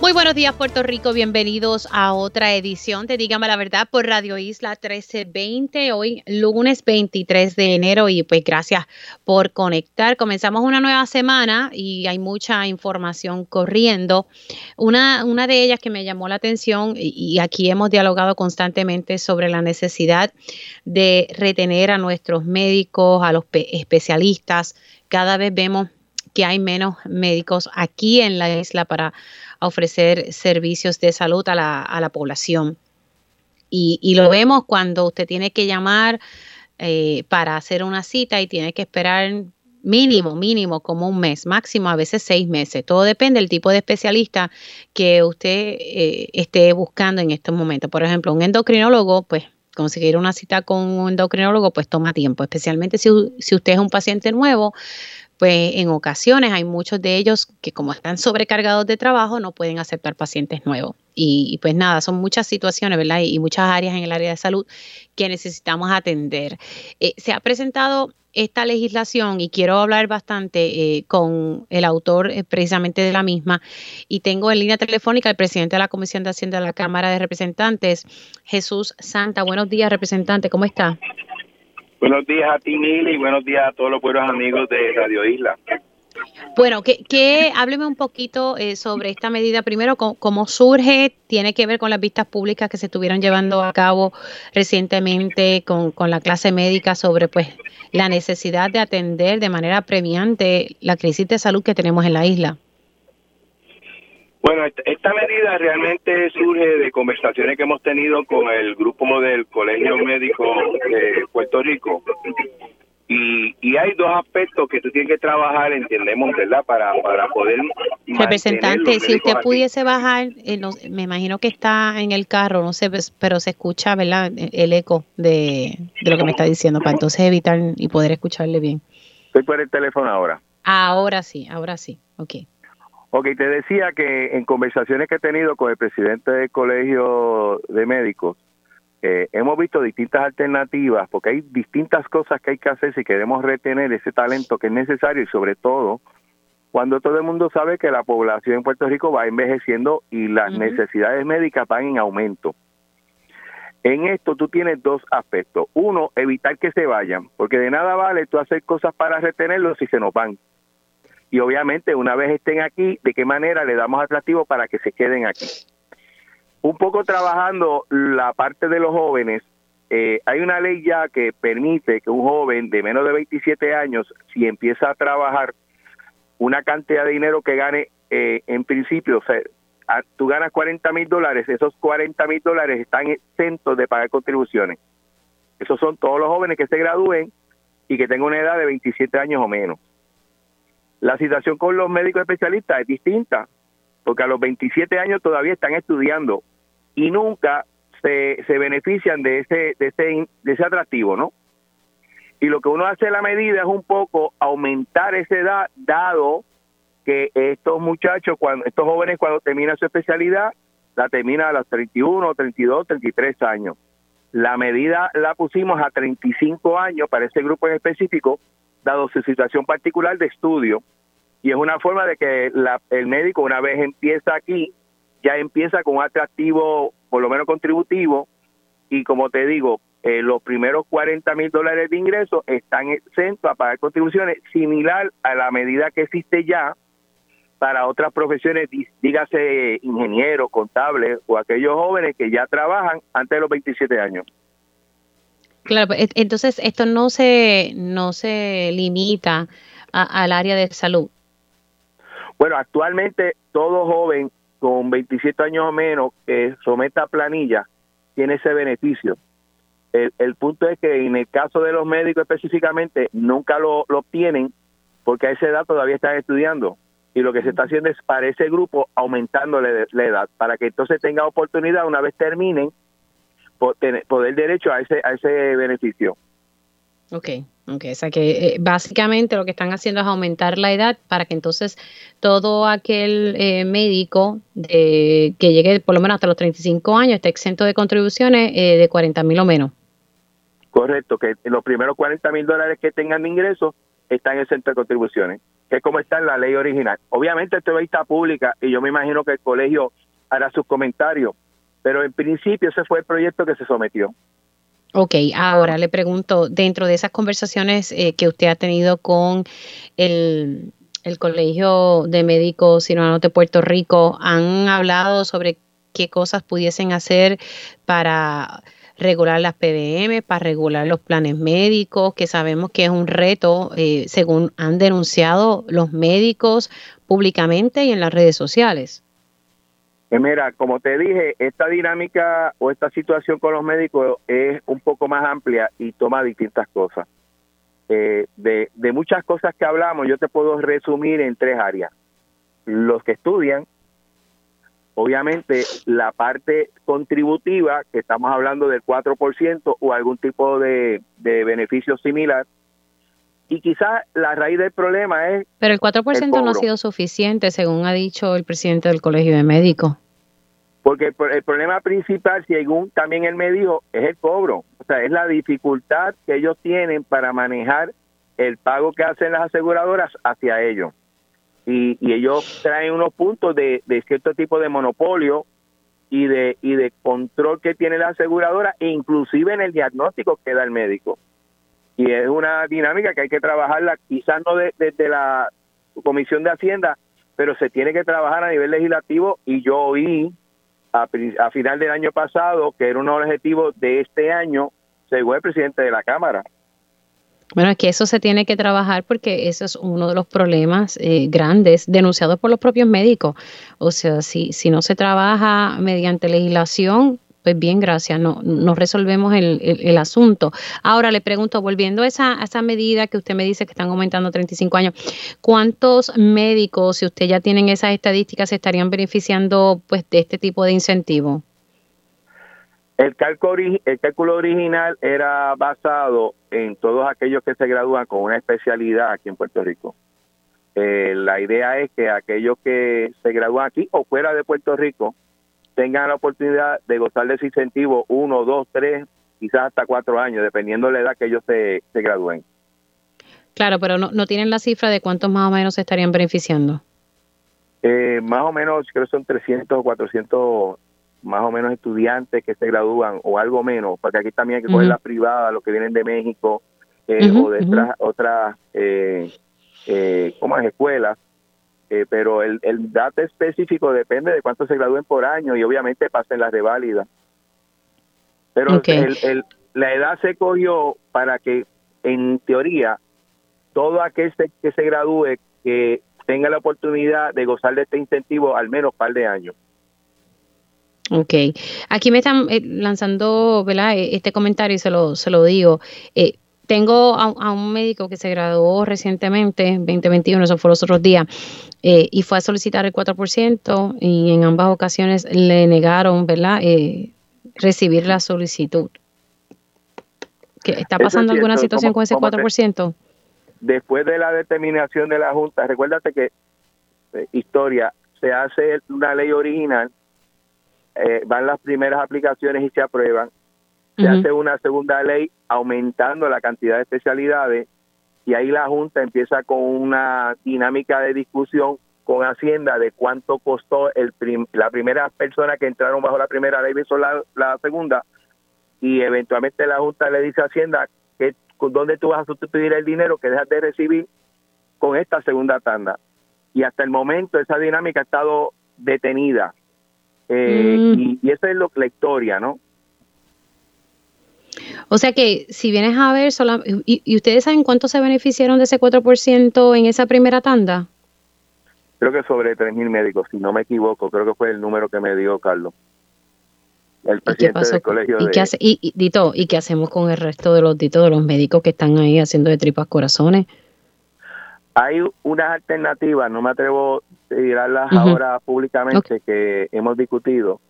Muy buenos días Puerto Rico, bienvenidos a otra edición de Dígame la Verdad por Radio Isla 1320, hoy lunes 23 de enero y pues gracias por conectar. Comenzamos una nueva semana y hay mucha información corriendo. Una, una de ellas que me llamó la atención y aquí hemos dialogado constantemente sobre la necesidad de retener a nuestros médicos, a los especialistas. Cada vez vemos que hay menos médicos aquí en la isla para ofrecer servicios de salud a la, a la población. Y, lo vemos cuando usted tiene que llamar eh, para hacer una cita y tiene que esperar mínimo, mínimo como un mes, máximo a veces seis meses. Todo depende del tipo de especialista que usted eh, esté buscando en estos momentos. Por ejemplo, un endocrinólogo, pues conseguir una cita con un endocrinólogo, pues toma tiempo, especialmente si, si usted es un paciente nuevo, pues en ocasiones hay muchos de ellos que como están sobrecargados de trabajo no pueden aceptar pacientes nuevos. Y, pues nada, son muchas situaciones, ¿verdad? Y, muchas áreas en el área de salud que necesitamos atender. Eh, se ha presentado esta legislación y quiero hablar bastante eh, con el autor eh, precisamente de la misma y tengo en línea telefónica al presidente de la Comisión de Hacienda de la Cámara de Representantes, Jesús Santa. Buenos días, representante, ¿cómo está? Buenos días a ti, Mili, y buenos días a todos los buenos amigos de Radio Isla. Bueno, que, hábleme un poquito eh, sobre esta medida. Primero, cómo, surge, tiene que ver con las vistas públicas que se estuvieron llevando a cabo recientemente con, con la clase médica sobre pues la necesidad de atender de manera premiante la crisis de salud que tenemos en la isla. Bueno, esta medida realmente surge de conversaciones que hemos tenido con el grupo del Colegio Médico de Puerto Rico. Y, y hay dos aspectos que tú tienes que trabajar, entendemos, ¿verdad? Para, para poder... Representante, si usted pudiese bajar, eh, me imagino que está en el carro, no sé, pues, pero se escucha, ¿verdad? El eco de, de lo que me está diciendo, para entonces evitar y poder escucharle bien. Estoy por el teléfono ahora. Ahora sí, ahora sí, ok. Ok, te decía que en conversaciones que he tenido con el presidente del Colegio de Médicos, eh, hemos visto distintas alternativas, porque hay distintas cosas que hay que hacer si queremos retener ese talento que es necesario y sobre todo cuando todo el mundo sabe que la población en Puerto Rico va envejeciendo y las necesidades médicas van en aumento. En esto tú tienes dos aspectos. Uno, evitar que se vayan, porque de nada vale tú hacer cosas para retenerlos si se nos van y obviamente una vez estén aquí, de qué manera le damos atractivo para que se queden aquí. Un poco trabajando la parte de los jóvenes, eh, hay una ley ya que permite que un joven de menos de 27 años, si empieza a trabajar una cantidad de dinero que gane eh, en principio, o sea, tú ganas 40 mil dólares, esos 40 mil dólares están exentos de pagar contribuciones. Esos son todos los jóvenes que se gradúen y que tengan una edad de 27 años o menos. La situación con los médicos especialistas es distinta, porque a los 27 años todavía están estudiando y nunca se, se benefician de ese, de, ese, de ese atractivo, ¿no? Y lo que uno hace la medida es un poco aumentar esa edad, dado que estos muchachos, cuando estos jóvenes cuando terminan su especialidad, la terminan a los 31, 32, 33 años. La medida la pusimos a 35 años para ese grupo en específico, dado su situación particular de estudio, y es una forma de que el médico una vez empieza aquí, ya empieza con un atractivo, por lo menos contributivo, y como te digo, eh, los primeros 40 mil dólares de ingresos están exentos a pagar contribuciones, similar a la medida que existe ya para otras profesiones, dígase ingenieros, contables o aquellos jóvenes que ya trabajan antes de los 27 años. Claro, pues, entonces esto no se, no se limita al área de salud. Bueno, actualmente todo joven con 27 años o menos que someta planilla tiene ese beneficio. El, punto es que en el caso de los médicos específicamente nunca lo, obtienen porque a esa edad todavía están estudiando y lo que se está haciendo es para ese grupo aumentándole la edad para que entonces tenga oportunidad una vez terminen poder derecho a ese, a ese beneficio. Ok, ok, o sea que eh, básicamente lo que están haciendo es aumentar la edad para que entonces todo aquel eh, médico de, que llegue por lo menos hasta los 35 años esté exento de contribuciones eh, de 40 mil o menos. Correcto, que los primeros 40 mil dólares que tengan de ingresos están exentos de contribuciones, que es como está en la ley original. Obviamente esto es vista pública y yo me imagino que el colegio hará sus comentarios, pero en principio ese fue el proyecto que se sometió. Ok, ahora le pregunto, dentro de esas conversaciones eh, que usted ha tenido con el, el Colegio de Médicos Cirujanos de Puerto Rico, ¿han hablado sobre qué cosas pudiesen hacer para regular las PBM, para regular los planes médicos, que sabemos que es un reto, eh, según han denunciado los médicos públicamente y en las redes sociales? Eh, mira, como te dije, esta dinámica o esta situación con los médicos es un poco más amplia y toma distintas cosas. Eh, de, de muchas cosas que hablamos, yo te puedo resumir en tres áreas. Los que estudian, obviamente la parte contributiva, que estamos hablando del 4% o algún tipo de, de beneficio similar, y quizás la raíz del problema es... Pero el 4% no ha sido suficiente, según ha dicho el presidente del Colegio de Médicos. Porque el, problema principal, según también él me dijo, es el cobro. O sea, es la dificultad que ellos tienen para manejar el pago que hacen las aseguradoras hacia ellos. Y, ellos traen unos puntos de, de, cierto tipo de monopolio y de, y de control que tiene la aseguradora, inclusive en el diagnóstico que da el médico y es una dinámica que hay que trabajarla quizás no desde la Comisión de Hacienda, pero se tiene que trabajar a nivel legislativo y yo oí a, a final del año pasado que era un objetivo de este año según el presidente de la Cámara. Bueno, es que eso se tiene que trabajar porque eso es uno de los problemas eh, grandes denunciados por los propios médicos. O sea, si, si no se trabaja mediante legislación, pues bien, gracias, no, no resolvemos el, asunto. Ahora le pregunto, volviendo a esa, a esa medida que usted me dice que están aumentando 35 años, ¿cuántos médicos, si usted ya tienen esas estadísticas, se estarían beneficiando pues de este tipo de incentivo? El cálculo, el cálculo original era basado en todos aquellos que se gradúan con una especialidad aquí en Puerto Rico. Eh, la idea es que aquellos que se gradúan aquí o fuera de Puerto Rico, tengan la oportunidad de gozar de ese incentivo uno, dos, tres, quizás hasta cuatro años, dependiendo de la edad que ellos se, se gradúen. Claro, pero no, no tienen la cifra de cuántos más o menos se estarían beneficiando. Eh, más o menos, creo que son 300 o 400 más o menos estudiantes que se gradúan o algo menos, porque aquí también hay que coger las privadas, los que vienen de México eh, o de otras, otras eh, eh, como escuelas, eh, pero el, el dato específico depende de cuánto se gradúen por año y obviamente pasen las de Pero el, la edad se cogió para que, en teoría, todo aquel que se gradúe que tenga la oportunidad de gozar de este incentivo al menos un par de años. Ok, aquí me están eh, lanzando ¿verdad? E, este comentario y se lo, se lo digo. Eh, tengo a, un médico que se graduó recientemente, 2021, eso fue los otros días, eh, y fue a solicitar el 4% y en ambas ocasiones le negaron, ¿verdad?, eh, recibir la solicitud. ¿Está pasando alguna situación con ese 4%? después de la determinación de la Junta, recuérdate que, eh, historia, se hace una ley original, van las primeras aplicaciones y se aprueban, se hace una segunda ley aumentando la cantidad de especialidades y ahí la Junta empieza con una dinámica de discusión con Hacienda de cuánto costó el la primera persona que entraron bajo la primera ley versus la, la segunda y eventualmente la Junta le dice a Hacienda que dónde tú vas a sustituir el dinero que dejas de recibir con esta segunda tanda. Y hasta el momento esa dinámica ha estado detenida. Eh, mm. y, y, esa es lo, la historia, ¿no? O sea que si vienes a ver, y, ustedes saben cuánto se beneficiaron de ese 4% en esa primera tanda? Creo que sobre 3.000 médicos, si no me equivoco, creo que fue el número que me dio Carlos. El presidente del colegio ¿Y, qué hace, y, Dito, ¿y qué hacemos con el resto de los Dito, de los médicos que están ahí haciendo de tripas corazones? Hay unas alternativas, no me atrevo a tirarlas ahora públicamente, que hemos discutido,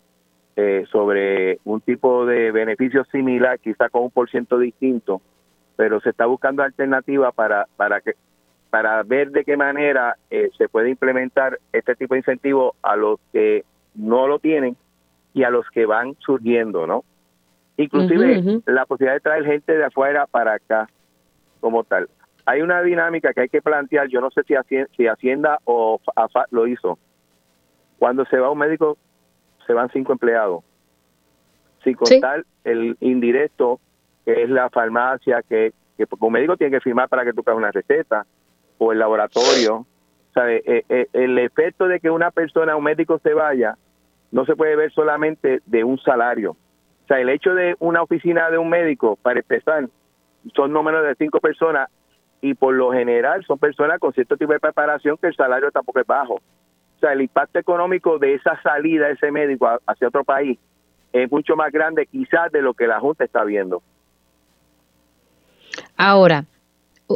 eh, sobre un tipo de beneficio similar, quizá con un por ciento distinto, pero se está buscando alternativas para, para, que, para ver de qué manera eh, se puede implementar este tipo de incentivo a los que no lo tienen y a los que van surgiendo, ¿no? Inclusive la posibilidad de traer gente de afuera para acá como tal. Hay una dinámica que hay que plantear, yo no sé si Hacienda, si Hacienda o AFA lo hizo. Cuando se va un médico, se van cinco empleados. Sin contar el indirecto que es la farmacia, que, que un médico tiene que firmar para que tú pagues una receta, o el laboratorio. O sea, eh, eh, el efecto de que una persona, un médico se vaya, no se puede ver solamente de un salario. O sea, el hecho de una oficina de un médico, para empezar, son no menos de cinco personas y por lo general son personas con cierto tipo de preparación que el salario tampoco es bajo. O sea, el impacto económico de esa salida de ese médico hacia otro país es mucho más grande quizás de lo que la Junta está viendo. Ahora,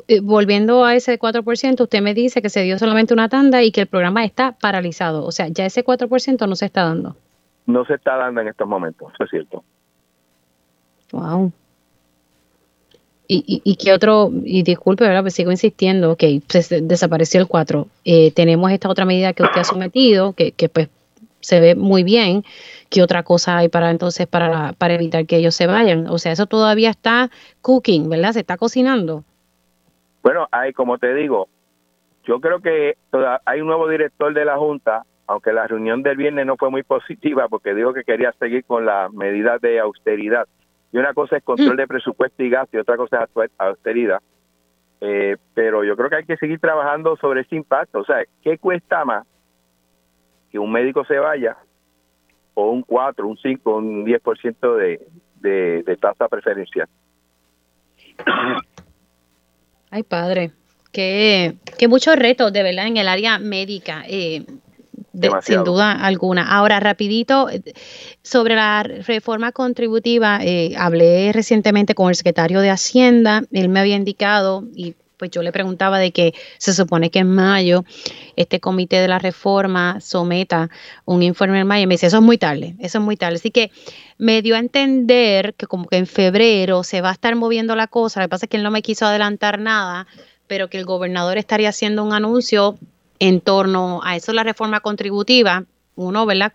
eh, volviendo a ese 4%, usted me dice que se dio solamente una tanda y que el programa está paralizado. O sea, ya ese 4% no se está dando. No se está dando en estos momentos, eso es cierto. Wow. ¿Y, y, qué otro? Y disculpe, ¿verdad? Pues sigo insistiendo, ok, pues desapareció el 4. Eh, tenemos esta otra medida que usted ha sometido, que, que pues se ve muy bien. ¿Qué otra cosa hay para entonces para, para evitar que ellos se vayan? O sea, eso todavía está cooking, ¿verdad? Se está cocinando. Bueno, hay, como te digo, yo creo que hay un nuevo director de la Junta, aunque la reunión del viernes no fue muy positiva porque dijo que quería seguir con las medidas de austeridad. Y una cosa es control mm. de presupuesto y gasto y otra cosa es austeridad. Eh, pero yo creo que hay que seguir trabajando sobre ese impacto. O sea, ¿qué cuesta más que un médico se vaya o un 4, un 5, un 10% de, de, de tasa preferencial. Ay, padre, que, que muchos retos, de verdad, en el área médica. Eh, sin duda alguna. Ahora, rapidito, sobre la reforma contributiva, eh, hablé recientemente con el secretario de Hacienda, él me había indicado, y pues yo le preguntaba de que se supone que en mayo este comité de la reforma someta un informe en mayo y me dice, eso es muy tarde, eso es muy tarde. Así que me dio a entender que como que en febrero se va a estar moviendo la cosa, lo que pasa es que él no me quiso adelantar nada, pero que el gobernador estaría haciendo un anuncio en torno a eso, la reforma contributiva, uno, ¿verdad?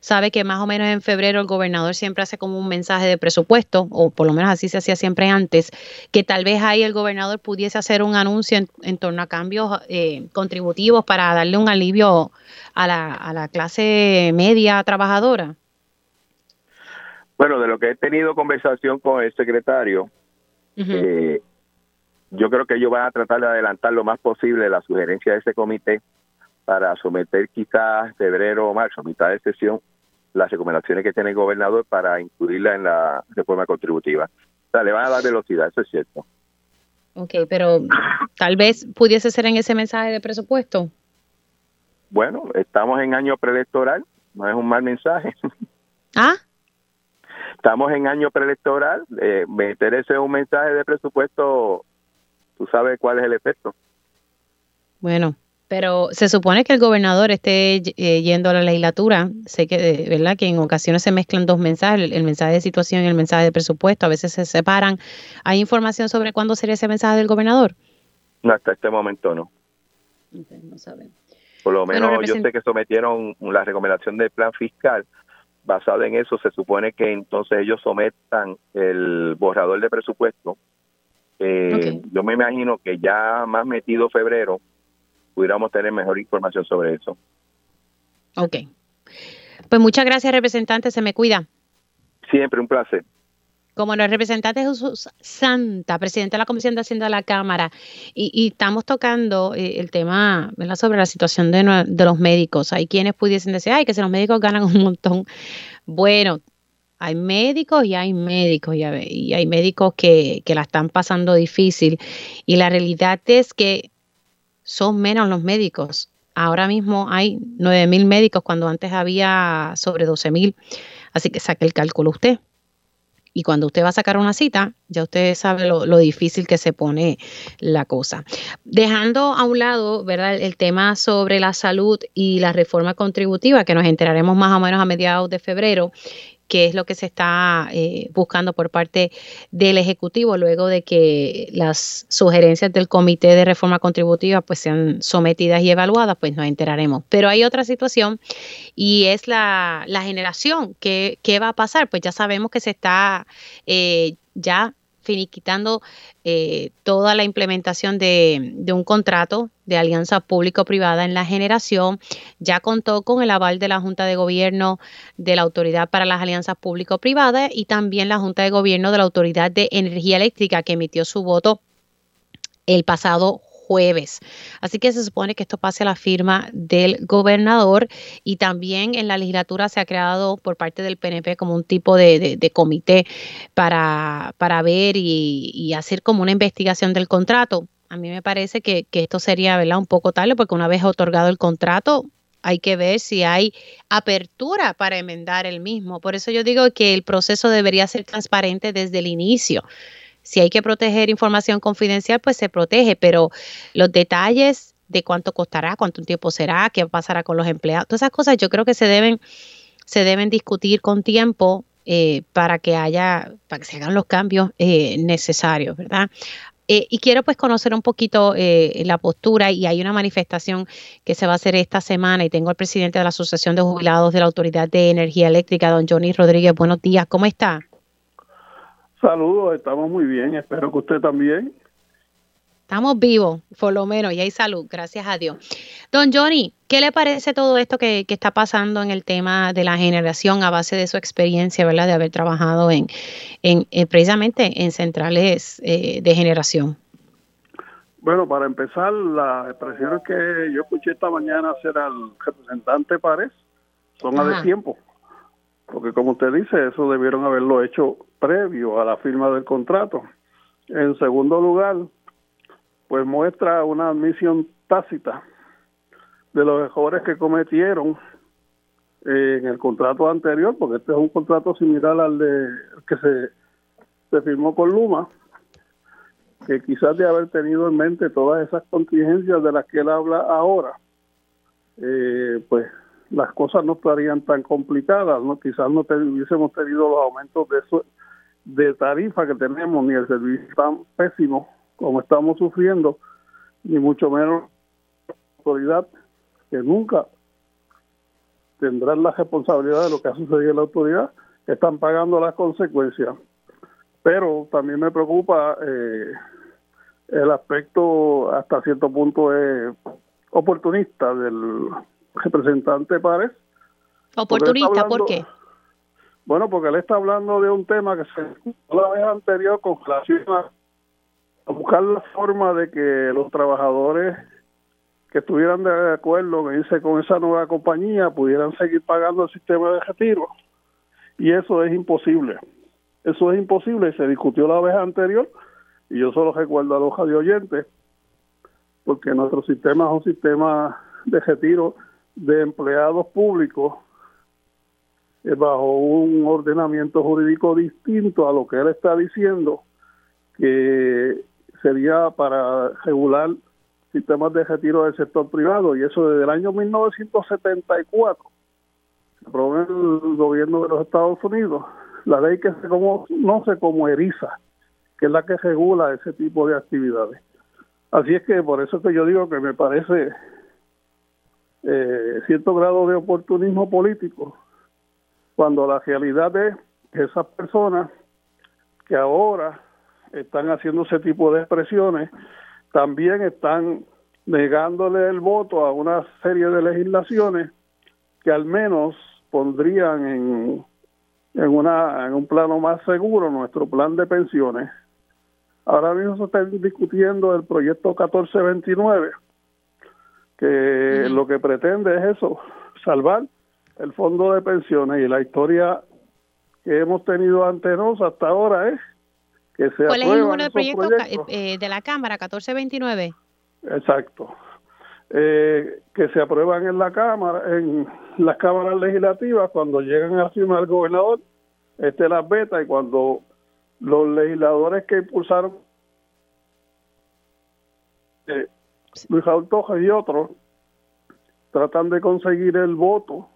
sabe que más o menos en febrero el gobernador siempre hace como un mensaje de presupuesto, o por lo menos así se hacía siempre antes, que tal vez ahí el gobernador pudiese hacer un anuncio en, torno a cambios eh, contributivos para darle un alivio a la, a la clase media trabajadora. Bueno, de lo que he tenido conversación con el secretario, eh, yo creo que ellos van a tratar de adelantar lo más posible la sugerencia de ese comité para someter quizás febrero o marzo, mitad de sesión, las recomendaciones que tiene el gobernador para incluirla en la reforma contributiva. O sea, le van a dar velocidad, eso es cierto. Ok, pero tal vez pudiese ser en ese mensaje de presupuesto. Bueno, estamos en año preelectoral, no es un mal mensaje. ¿Ah? Estamos en año preelectoral, eh, meter ese un mensaje de presupuesto, tú sabes cuál es el efecto. Bueno, pero se supone que el gobernador esté eh, yendo a la legislatura. Sé que, eh, ¿verdad? Que en ocasiones se mezclan dos mensajes, el, mensaje de situación y el mensaje de presupuesto. A veces se separan. ¿Hay información sobre cuándo sería ese mensaje del gobernador? No, hasta este momento no. no saben. Por lo menos yo sé que sometieron la recomendación del plan fiscal. Basado en eso, se supone que entonces ellos sometan el borrador de presupuesto. Eh, yo me imagino que ya más metido febrero, pudiéramos tener mejor información sobre eso. Ok. Pues muchas gracias, representante. Se me cuida. Siempre un placer. Como el representante Jesús Santa, presidente de la Comisión de Hacienda de la Cámara, y, estamos tocando eh, el tema ¿verdad? sobre la situación de, los médicos. Hay quienes pudiesen decir, ay, que si los médicos ganan un montón. Bueno, hay médicos y hay médicos, y hay médicos que, que la están pasando difícil. Y la realidad es que son menos los médicos. Ahora mismo hay 9.000 médicos cuando antes había sobre 12.000. Así que saque el cálculo usted. Y cuando usted va a sacar una cita, ya usted sabe lo, difícil que se pone la cosa. Dejando a un lado, ¿verdad? El tema sobre la salud y la reforma contributiva, que nos enteraremos más o menos a mediados de febrero, que es lo que se está eh, buscando por parte del Ejecutivo luego de que las sugerencias del Comité de Reforma Contributiva pues sean sometidas y evaluadas, pues nos enteraremos. Pero hay otra situación y es la, generación. ¿Qué, ¿Qué, va a pasar? Pues ya sabemos que se está eh, ya finiquitando eh, toda la implementación de, un contrato de alianza público-privada en la generación. Ya contó con el aval de la Junta de Gobierno de la Autoridad para las Alianzas Público-Privadas y también la Junta de Gobierno de la Autoridad de Energía Eléctrica que emitió su voto el pasado jueves. Así que se supone que esto pase a la firma del gobernador y también en la legislatura se ha creado por parte del PNP como un tipo de, comité para, para ver y, hacer como una investigación del contrato. A mí me parece que, esto sería ¿verdad? un poco tarde porque una vez otorgado el contrato, hay que ver si hay apertura para enmendar el mismo. Por eso yo digo que el proceso debería ser transparente desde el inicio. Si hay que proteger información confidencial, pues se protege, pero los detalles de cuánto costará, cuánto tiempo será, qué pasará con los empleados, todas esas cosas yo creo que se deben, se deben discutir con tiempo eh, para que haya, para que se hagan los cambios eh, necesarios, ¿verdad? Eh, y quiero pues conocer un poquito la postura y hay una manifestación que se va a hacer esta semana y tengo al presidente de la Asociación de Jubilados de la Autoridad de Energía Eléctrica, don Johnny Rodríguez. Buenos días, ¿cómo está? Saludos, estamos muy bien, espero que usted también. Estamos vivos, por lo menos, y hay salud, gracias a Dios. Don Johnny, ¿qué le parece todo esto que, está pasando en el tema de la generación a base de su experiencia, ¿verdad? De haber trabajado en, en, eh, precisamente en centrales eh, de generación. Bueno, para empezar, las expresiones que yo escuché esta mañana hacer al representante Párez son a de tiempo. Porque como usted dice, eso debieron haberlo hecho previo a la firma del contrato. En segundo lugar, pues muestra una admisión tácita de los errores que cometieron en el contrato anterior, porque este es un contrato similar al de que se, se firmó con Luma, que quizás de haber tenido en mente todas esas contingencias de las que él habla ahora, eh, pues las cosas no estarían tan complicadas, no quizás no hubiésemos tenido los aumentos de, de tarifa que tenemos, ni el servicio tan pésimo como estamos sufriendo, ni mucho menos la autoridad que nunca tendrán la responsabilidad de lo que ha sucedido en la autoridad, están pagando las consecuencias. Pero también me preocupa eh, el aspecto hasta cierto punto eh, oportunista del representante Párez. ¿Oportunista por qué? Bueno, porque él está hablando de un tema que se la vez anterior con relación a, buscar la forma de que los trabajadores que estuvieran de acuerdo con esa nueva compañía pudieran seguir pagando el sistema de retiro. Y eso es imposible. Eso es imposible y se discutió la vez anterior y yo solo recuerdo a los radio oyentes porque nuestro sistema es un sistema de retiro de empleados públicos eh, bajo un ordenamiento jurídico distinto a lo que él está diciendo, que sería para regular sistemas de retiro del sector privado, y eso desde el año 1974 se aprobó el gobierno de los Estados Unidos la ley que se conoce como ERISA, que es la que regula ese tipo de actividades. Así es que por eso que yo digo que me parece eh, cierto grado de oportunismo político, cuando la realidad es que esas personas que ahora están haciendo ese tipo de expresiones, también están negándole el voto a una serie de legislaciones que al menos pondrían en, en, una, en un plano más seguro nuestro plan de pensiones. Ahora mismo se está discutiendo el proyecto 1429, que lo que pretende es eso, salvar el fondo de pensiones y la historia que hemos tenido ante nosotros hasta ahora es que se ¿Cuál es el número de proyecto eh, de la Cámara, 1429? Exacto. Eh, que se aprueban en la Cámara, en las cámaras legislativas, cuando llegan a firmar el gobernador, este las beta y cuando los legisladores que impulsaron eh, Luis Raúl y otros tratan de conseguir el voto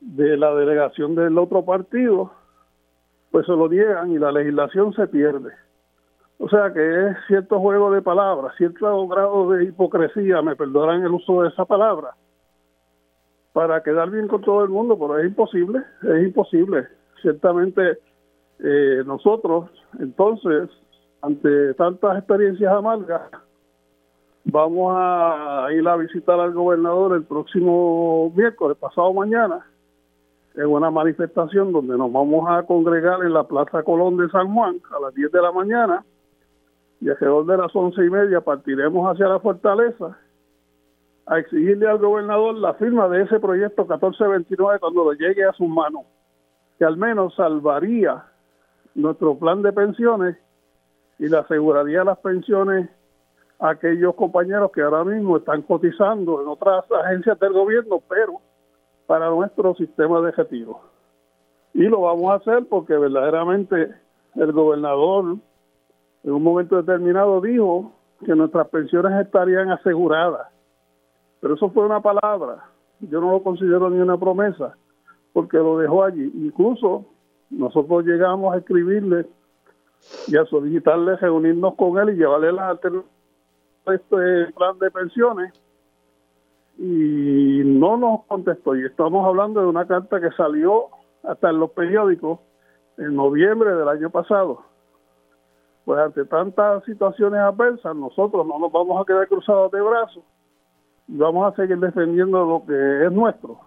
de la delegación del otro partido, pues se lo niegan y la legislación se pierde. O sea que es cierto juego de palabras, cierto grado de hipocresía, me perdonarán el uso de esa palabra, para quedar bien con todo el mundo, pero es imposible, es imposible. Ciertamente eh, nosotros, entonces, ante tantas experiencias amargas, vamos a ir a visitar al gobernador el próximo miércoles, pasado mañana, en una manifestación donde nos vamos a congregar en la Plaza Colón de San Juan a las 10 de la mañana y alrededor de las once y media partiremos hacia la fortaleza a exigirle al gobernador la firma de ese proyecto 1429 cuando lo llegue a sus manos, que al menos salvaría nuestro plan de pensiones y le aseguraría las pensiones aquellos compañeros que ahora mismo están cotizando en otras agencias del gobierno, pero para nuestro sistema de retiro. Y lo vamos a hacer porque verdaderamente el gobernador en un momento determinado dijo que nuestras pensiones estarían aseguradas. Pero eso fue una palabra. Yo no lo considero ni una promesa porque lo dejó allí. Incluso nosotros llegamos a escribirle y a solicitarle reunirnos con él y llevarle la alternativas este plan de pensiones y no nos contestó. Y estamos hablando de una carta que salió hasta en los periódicos en noviembre del año pasado. Pues ante tantas situaciones adversas, nosotros no nos vamos a quedar cruzados de brazos y vamos a seguir defendiendo lo que es nuestro,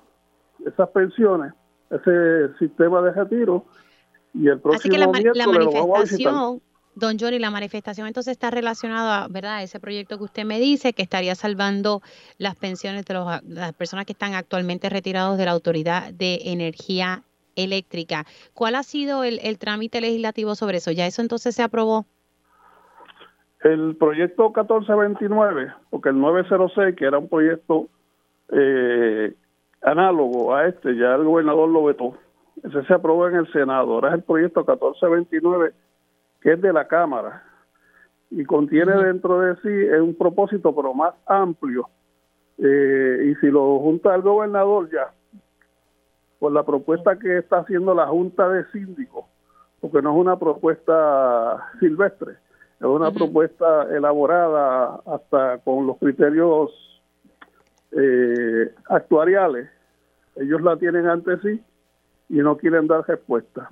esas pensiones, ese sistema de retiro. Y el próximo Así que la, manifestación, Don Johnny, la manifestación entonces está relacionada, ¿verdad?, a ese proyecto que usted me dice, que estaría salvando las pensiones de las personas que están actualmente retirados de la Autoridad de Energía Eléctrica. ¿Cuál ha sido el, trámite legislativo sobre eso? ¿Ya eso entonces se aprobó? El proyecto 1429, porque el 906, que era un proyecto eh, análogo a este, ya el gobernador lo vetó. Ese se aprobó en el Senado. Ahora es el proyecto 1429 que es de la Cámara y contiene dentro de sí un propósito pero más amplio eh, y si lo junta el gobernador ya por la propuesta que está haciendo la Junta de Síndicos porque no es una propuesta silvestre es una propuesta elaborada hasta con los criterios eh, actuariales ellos la tienen ante sí y no quieren dar respuesta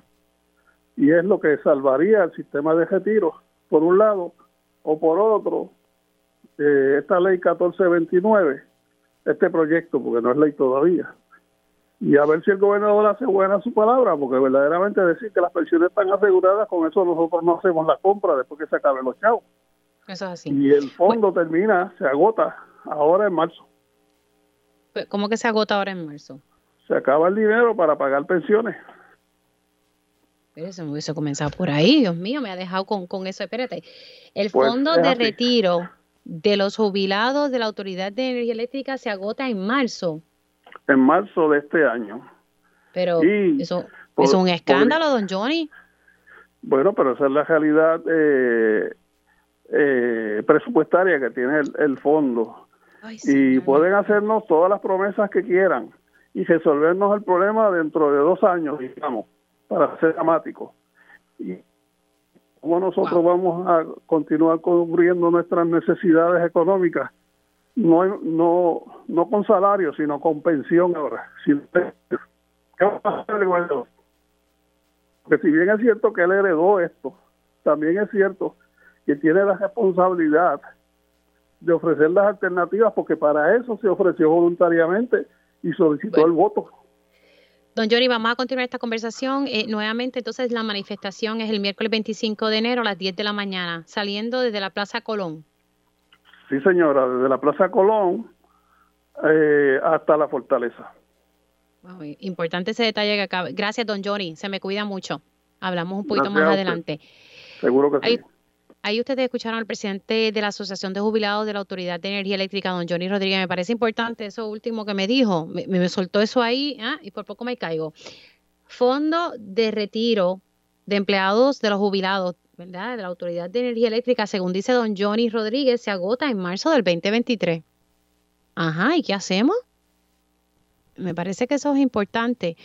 y es lo que salvaría el sistema de retiro, por un lado, o por otro, eh, esta ley 1429, este proyecto, porque no es ley todavía, y a ver si el gobernador hace buena su palabra, porque verdaderamente decir que las pensiones están aseguradas, con eso nosotros no hacemos la compra después que se acaben los chavos. Eso es así. Y el fondo termina, se agota ahora en marzo. ¿Cómo que se agota ahora en marzo? Se acaba el dinero para pagar pensiones. Pero eso me hubiese comenzado por ahí, Dios mío, me ha dejado con, con eso. Espérate, el pues, fondo de retiro de los jubilados de la Autoridad de Energía Eléctrica se agota en marzo. En marzo de este año. Pero eso es un escándalo, don Johnny. Bueno, pero esa es la realidad eh, eh, presupuestaria que tiene el, fondo. y pueden hacernos todas las promesas que quieran y resolvernos el problema dentro de dos años, digamos para ser dramático. Y cómo nosotros vamos a continuar cubriendo nuestras necesidades económicas, no, no, no con salario, sino con pensión ahora. ¿Qué va a hacer el gobernador? Porque si bien es cierto que él heredó esto, también es cierto que tiene la responsabilidad de ofrecer las alternativas, porque para eso se ofreció voluntariamente y solicitó el voto. Don Johnny, vamos a continuar esta conversación. Eh, nuevamente, entonces, la manifestación es el miércoles 25 de enero a las 10 de la mañana, saliendo desde la Plaza Colón. Sí, señora, desde la Plaza Colón eh, hasta la Fortaleza. importante ese detalle que acaba. Gracias, don Johnny. Se me cuida mucho. Hablamos un poquito más adelante. Seguro que sí. Ahí ustedes escucharon al presidente de la Asociación de Jubilados de la Autoridad de Energía Eléctrica, don Johnny Rodríguez. Me parece importante eso último que me dijo. Me, soltó eso ahí ¿ah? y por poco me caigo. Fondo de retiro de empleados de los jubilados, ¿verdad? De la Autoridad de Energía Eléctrica, según dice don Johnny Rodríguez, se agota en marzo del 2023. Ajá, ¿y qué hacemos? Me parece que eso es importante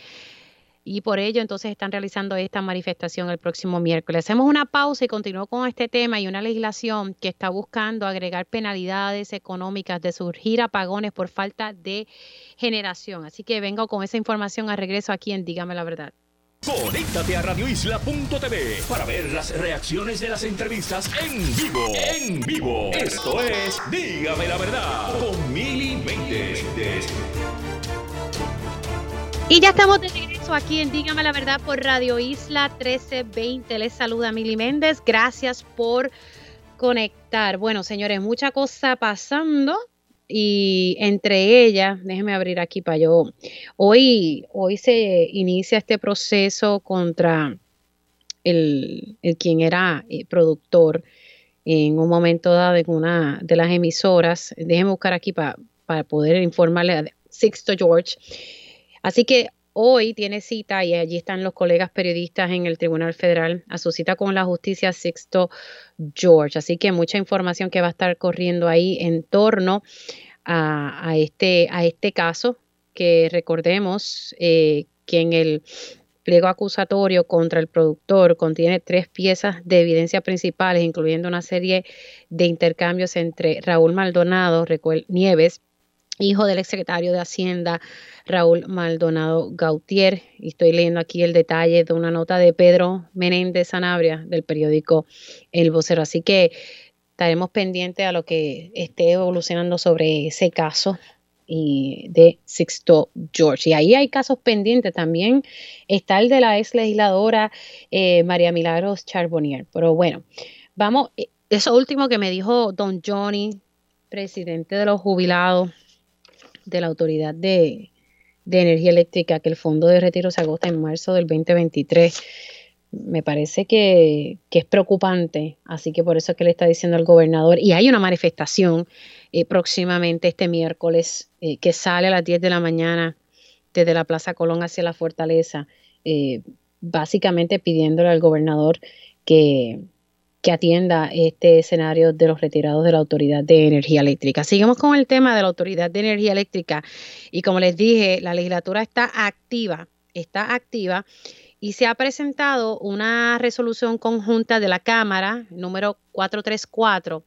y por ello entonces están realizando esta manifestación el próximo miércoles. Hacemos una pausa y continuamos con este tema y una legislación que está buscando agregar penalidades económicas de surgir apagones por falta de generación. Así que vengo con esa información a regreso aquí en Dígame la Verdad. Conéctate a radioisla.tv para ver las reacciones de las entrevistas en vivo. En vivo. Esto es Dígame la Verdad con Mili y ya estamos de regreso aquí en Dígame la Verdad por Radio Isla 1320. Les saluda Mili Méndez. Gracias por conectar. Bueno, señores, mucha cosa pasando y entre ellas, déjenme abrir aquí para yo. Hoy, hoy se inicia este proceso contra el, quien era eh, productor en un momento dado en una de las emisoras. Déjenme buscar aquí para, para poder informarle a Sixto George Así que hoy tiene cita y allí están los colegas periodistas en el Tribunal Federal a su cita con la justicia Sixto George. Así que mucha información que va a estar corriendo ahí en torno a, este, a este caso que recordemos eh, que en el pliego acusatorio contra el productor contiene tres piezas de evidencia principales, incluyendo una serie de intercambios entre Raúl Maldonado, Nieves, hijo del exsecretario de Hacienda Raúl Maldonado Gautier. Y estoy leyendo aquí el detalle de una nota de Pedro Menéndez Sanabria del periódico El Vocero. Así que estaremos pendientes a lo que esté evolucionando sobre ese caso y de Sixto George. Y ahí hay casos pendientes también. Está el de la ex legisladora eh, María Milagros Charbonnier. Pero bueno, vamos, eh, eso último que me dijo don Johnny, presidente de los jubilados de la Autoridad de, Energía Eléctrica, que el fondo de retiro se agota en marzo del 2023. Me parece que, es preocupante, así que por eso es que le está diciendo al gobernador, y hay una manifestación eh, próximamente este miércoles eh, que sale a las 10 de la mañana desde la Plaza Colón hacia la fortaleza, eh, básicamente pidiéndole al gobernador que, que atienda este escenario de los retirados de la Autoridad de Energía Eléctrica. Seguimos con el tema de la Autoridad de Energía Eléctrica y como les dije, la legislatura está activa, está activa y se ha presentado una resolución conjunta de la Cámara número 434.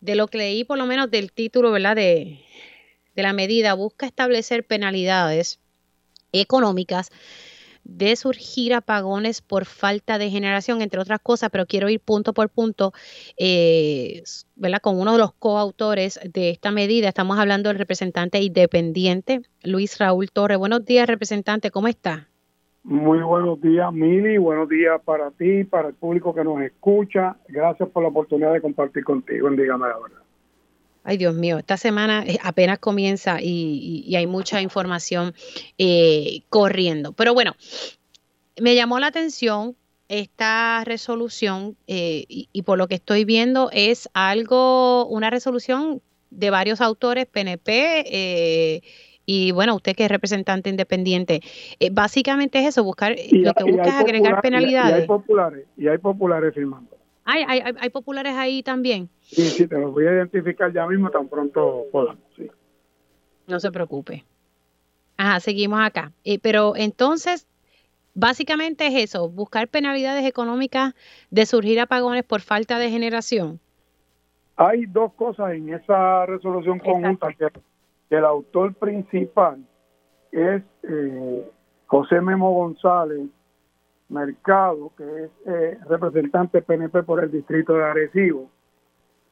De lo que leí por lo menos del título, ¿verdad? De, de la medida, busca establecer penalidades económicas de surgir apagones por falta de generación, entre otras cosas, pero quiero ir punto por punto, eh, ¿verdad? Con uno de los coautores de esta medida, estamos hablando del representante independiente, Luis Raúl Torre. Buenos días, representante, ¿cómo está? Muy buenos días, Mili. Buenos días para ti, para el público que nos escucha. Gracias por la oportunidad de compartir contigo en Dígame la Verdad. Ay, Dios mío, esta semana eh, apenas comienza y, hay mucha información eh, corriendo. Pero bueno, me llamó la atención esta resolución eh, y, por lo que estoy viendo es algo, una resolución de varios autores, PNP. y bueno, usted que es representante independiente, básicamente es eso, buscar, lo que busca es agregar penalidades. Y hay populares, y hay populares firmando. Hay, hay, hay populares ahí también. Sí, sí, te los voy a identificar ya mismo tan pronto podamos. Sí. No se preocupe. Ajá, seguimos acá. Eh, pero entonces, básicamente es eso, buscar penalidades económicas de surgir apagones por falta de generación. Hay dos cosas en esa resolución conjunta que, el autor principal es eh, José Memo González Mercado, que es eh, representante PNP por el distrito de Arecibo.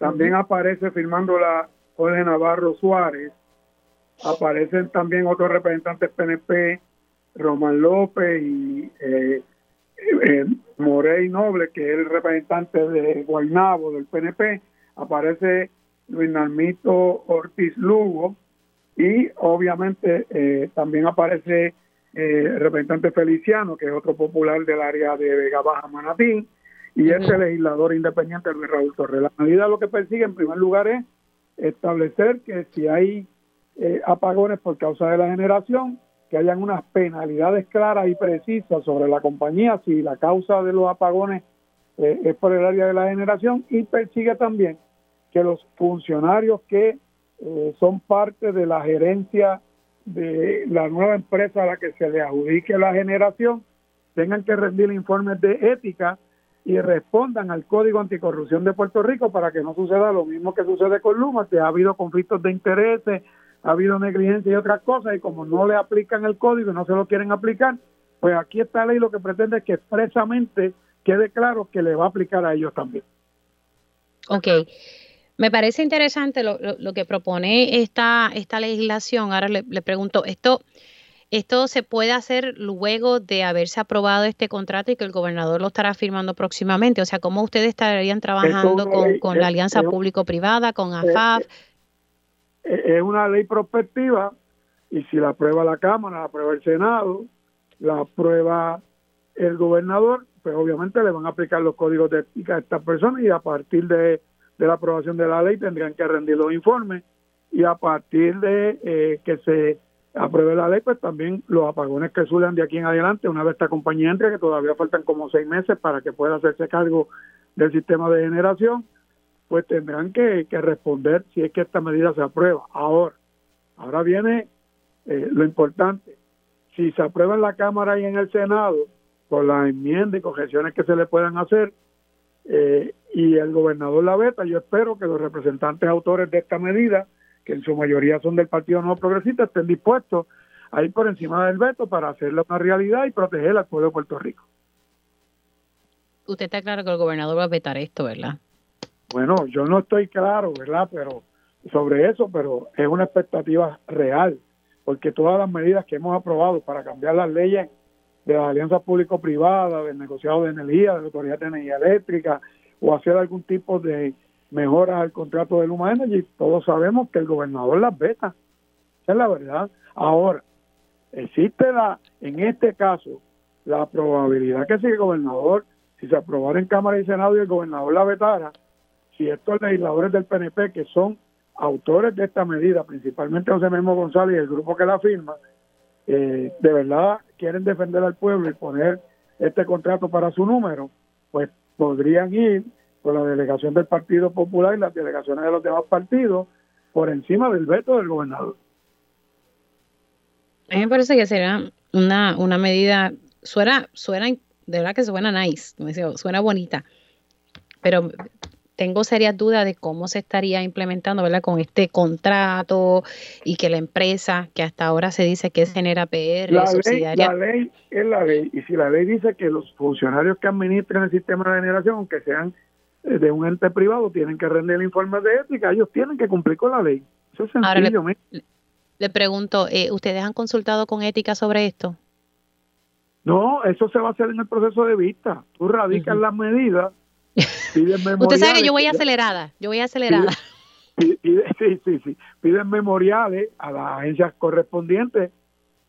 También aparece firmando la Jorge Navarro Suárez. Aparecen también otros representantes PNP, Román López y eh, eh, Morey Noble, que es el representante de Guaynabo del PNP. Aparece Luis Narmito Ortiz Lugo y obviamente eh, también aparece el representante Feliciano, que es otro popular del área de Vega Baja Manatí y ese legislador independiente Luis Raúl Torres. La medida lo que persigue en primer lugar es establecer que si hay eh, apagones por causa de la generación, que hayan unas penalidades claras y precisas sobre la compañía si la causa de los apagones eh, es por el área de la generación y persigue también que los funcionarios que eh, son parte de la gerencia de la nueva empresa a la que se le adjudique la generación tengan que rendir informes de ética y respondan al Código Anticorrupción de Puerto Rico para que no suceda lo mismo que sucede con Luma, que ha habido conflictos de intereses, ha habido negligencia y otras cosas, y como no le aplican el código y no se lo quieren aplicar, pues aquí esta ley lo que pretende es que expresamente quede claro que le va a aplicar a ellos también. Ok. Me parece interesante lo, lo, que propone esta, esta legislación. Ahora le, le pregunto, ¿esto esto se puede hacer luego de haberse aprobado este contrato y que el gobernador lo estará firmando próximamente. O sea, ¿cómo ustedes estarían trabajando con, la alianza público-privada, con AFAF? Es una ley prospectiva y si la aprueba la Cámara, la aprueba el Senado, la aprueba el gobernador, pues obviamente le van a aplicar los códigos de ética a estas personas y a partir de, la aprobación de la ley tendrían que rendir los informes y a partir de eh, que se apruebe la ley, pues también los apagones que surjan de aquí en adelante, una vez esta compañía entre, que todavía faltan como seis meses para que pueda hacerse cargo del sistema de generación, pues tendrán que, responder si es que esta medida se aprueba. Ahora, ahora viene eh, lo importante. Si se aprueba en la Cámara y en el Senado, con las enmiendas y correcciones que se le puedan hacer, eh, y el gobernador la veta, yo espero que los representantes autores de esta medida que en su mayoría son del Partido No Progresista, estén dispuestos a ir por encima del veto para hacerlo una realidad y proteger al pueblo de Puerto Rico. Usted está claro que el gobernador va a vetar esto, ¿verdad? Bueno, yo no estoy claro, ¿verdad? Pero sobre eso, pero es una expectativa real, porque todas las medidas que hemos aprobado para cambiar las leyes de las alianzas público-privadas, del negociado de energía, de la Autoridad de Energía Eléctrica, o hacer algún tipo de mejoras al contrato de Luma Energy, todos sabemos que el gobernador las veta. Es la verdad. Ahora, existe la, en este caso, la probabilidad que si el gobernador, si se aprobara en Cámara y Senado y el gobernador la vetara, si estos legisladores del PNP que son autores de esta medida, principalmente José Memo González y el grupo que la firma, eh, de verdad quieren defender al pueblo y poner este contrato para su número, pues podrían ir con la delegación del Partido Popular y las delegaciones de los demás partidos por encima del veto del gobernador. A mí me parece que será una, una medida, suena, suena, de verdad que suena nice, suena bonita, pero tengo serias dudas de cómo se estaría implementando, ¿verdad? Con este contrato y que la empresa, que hasta ahora se dice que es genera PR, la subsidiaria. Ley, la ley es la ley, y si la ley dice que los funcionarios que administran el sistema de generación, aunque sean de un ente privado tienen que rendir el informe de ética, ellos tienen que cumplir con la ley. Eso es sencillo. le, pregunto, eh, ¿ustedes han consultado con ética sobre esto? No, eso se va a hacer en el proceso de vista. Tú radicas las medidas. Usted sabe que yo voy acelerada, yo voy acelerada. sí, sí, sí. Piden memoriales a las agencias correspondientes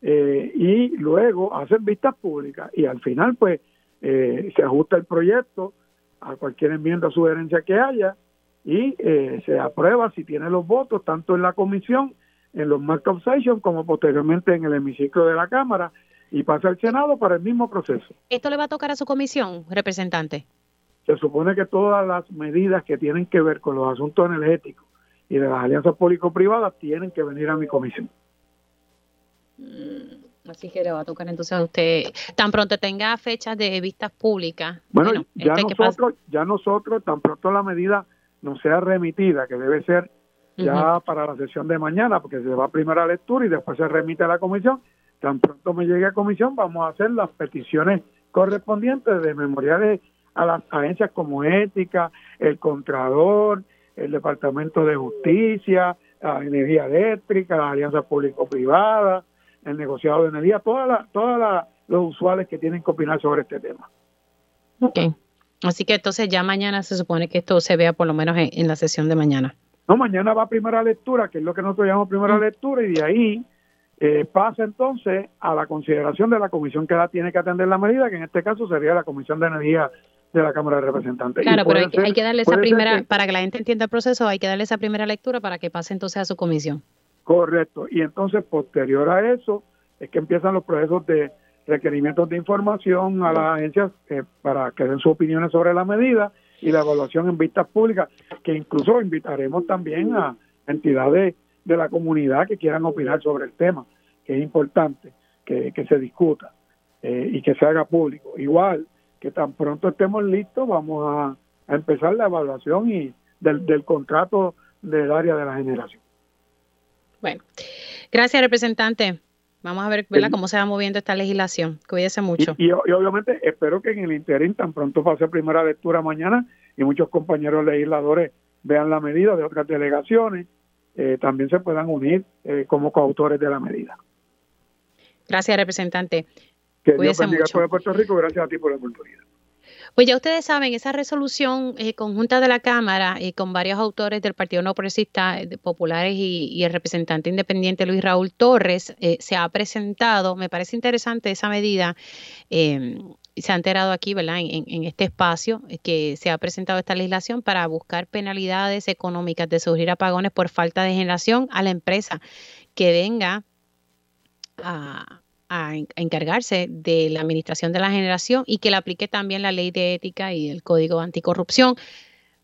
eh, y luego hacen vistas públicas y al final pues se ajusta el proyecto a cualquier enmienda o sugerencia que haya y eh, se aprueba si tiene los votos tanto en la comisión, en los markup sessions como posteriormente en el hemiciclo de la Cámara y pasa al Senado para el mismo proceso. ¿Esto le va a tocar a su comisión, representante? Se supone que todas las medidas que tienen que ver con los asuntos energéticos y de las alianzas público-privadas tienen que venir a mi comisión. Mm. Así que le va a tocar entonces a usted, tan pronto tenga fechas de vistas públicas. Bueno, ya, nosotros, ya nosotros, tan pronto la medida no sea remitida, que debe ser ya para la sesión de mañana, porque se va a primera lectura y después se remite a la comisión, tan pronto me llegue a comisión, vamos a hacer las peticiones correspondientes de memoriales a las agencias como Ética, el Contrador, el Departamento de Justicia, la Energía Eléctrica, las alianzas público-privadas, el negociado de energía, todas todas los usuales que tienen que opinar sobre este tema. Ok. Así que entonces ya mañana se supone que esto se vea por lo menos en, la sesión de mañana. No, mañana va a primera lectura, que es lo que nosotros llamamos primera mm. lectura, y de ahí eh, pasa entonces a la consideración de la comisión que la tiene que atender la medida, que en este caso sería la Comisión de Energía de la Cámara de Representantes. Claro, pero hay, que darle esa primera, para que la gente entienda el proceso, hay que darle esa primera lectura para que pase entonces a su comisión. Correcto. Y entonces, posterior a eso, es que empiezan los procesos de requerimientos de información a las agencias eh, para que den sus opiniones sobre la medida y la evaluación en vistas públicas, que incluso invitaremos también a entidades de la comunidad que quieran opinar sobre el tema, que es importante que, se discuta eh, y que se haga público. Igual que tan pronto estemos listos, vamos a, empezar la evaluación y del, del contrato del área de la generación. Bueno, gracias representante. Vamos a ver cómo se va moviendo esta legislación. Cuídese mucho. Y, obviamente espero que en el interín tan pronto pase primera lectura mañana y muchos compañeros legisladores vean la medida de otras delegaciones, eh, también se puedan unir eh, como coautores de la medida. Gracias, representante. Que Cuídese Dios bendiga mucho. Puerto Rico. Gracias a ti por la oportunidad. Pues ya ustedes saben, esa resolución eh, conjunta de la Cámara y con varios autores del Partido No Progresista eh, Populares y, el representante independiente Luis Raúl Torres eh, se ha presentado. Me parece interesante esa medida. Em, se ha enterado aquí, ¿verdad? En, en, este espacio que se ha presentado esta legislación para buscar penalidades económicas de sufrir apagones por falta de generación a la empresa que venga a, a, encargarse de la administración de la generación y que le aplique también la ley de ética y el código anticorrupción.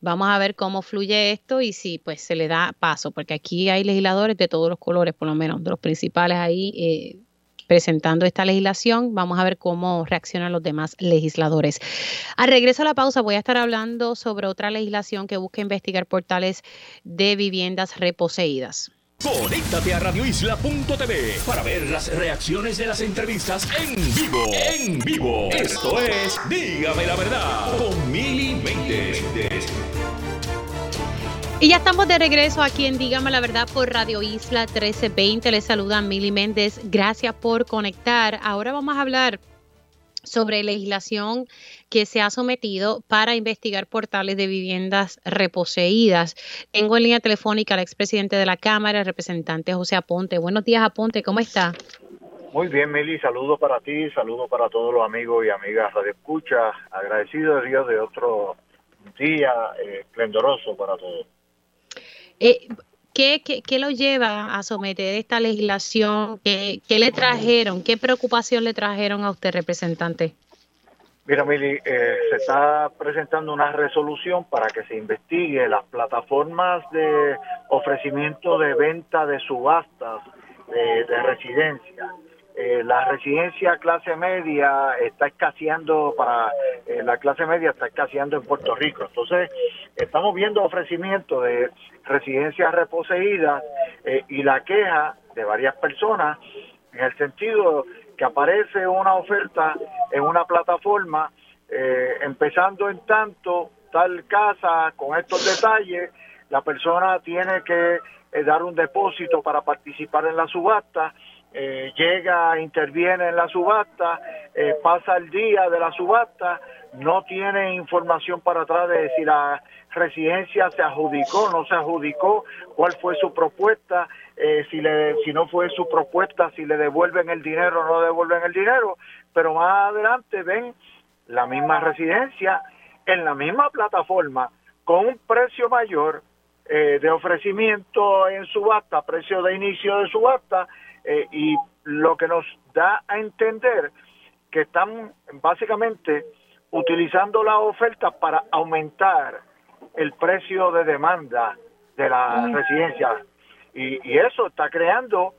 Vamos a ver cómo fluye esto y si pues se le da paso, porque aquí hay legisladores de todos los colores, por lo menos de los principales ahí eh, presentando esta legislación. Vamos a ver cómo reaccionan los demás legisladores. Al regreso a la pausa voy a estar hablando sobre otra legislación que busca investigar portales de viviendas reposeídas. Conéctate a radioisla.tv para ver las reacciones de las entrevistas en vivo. En vivo. Esto es Dígame la verdad con Mili Méndez. Y ya estamos de regreso aquí en Dígame la verdad por Radio Isla 1320. Les saluda Mili Méndez. Gracias por conectar. Ahora vamos a hablar sobre legislación que se ha sometido para investigar portales de viviendas reposeídas. Tengo en línea telefónica al expresidente de la Cámara, el representante José Aponte. Buenos días, Aponte, ¿cómo está? Muy bien, Mili, saludos para ti, saludos para todos los amigos y amigas de Escucha. Agradecido de Dios de otro día eh, esplendoroso para todos. Eh, ¿Qué, qué, lo lleva a someter esta legislación? ¿Qué, ¿Qué, le trajeron? ¿Qué preocupación le trajeron a usted, representante? Mira, Mili, eh, se está presentando una resolución para que se investigue las plataformas de ofrecimiento de venta de subastas de, de residencia. Eh, la residencia clase media está escaseando para eh, la clase media está escaseando en Puerto Rico. Entonces estamos viendo ofrecimientos de residencias reposeídas eh, y la queja de varias personas en el sentido que aparece una oferta en una plataforma empezando en tanto tal casa con estos detalles la persona tiene que dar un depósito para participar en la subasta eh, llega, interviene en la subasta, eh, pasa el día de la subasta, no tiene información para atrás de si la residencia se adjudicó, no se adjudicó, cuál fue su propuesta, eh, si, le, si no fue su propuesta, si le devuelven el dinero o no devuelven el dinero, pero más adelante ven la misma residencia en la misma plataforma con un precio mayor de ofrecimiento en subasta, precio de inicio de subasta, eh, y lo que nos da a entender que están básicamente utilizando la oferta para aumentar el precio de demanda de la residencia y, eso está creando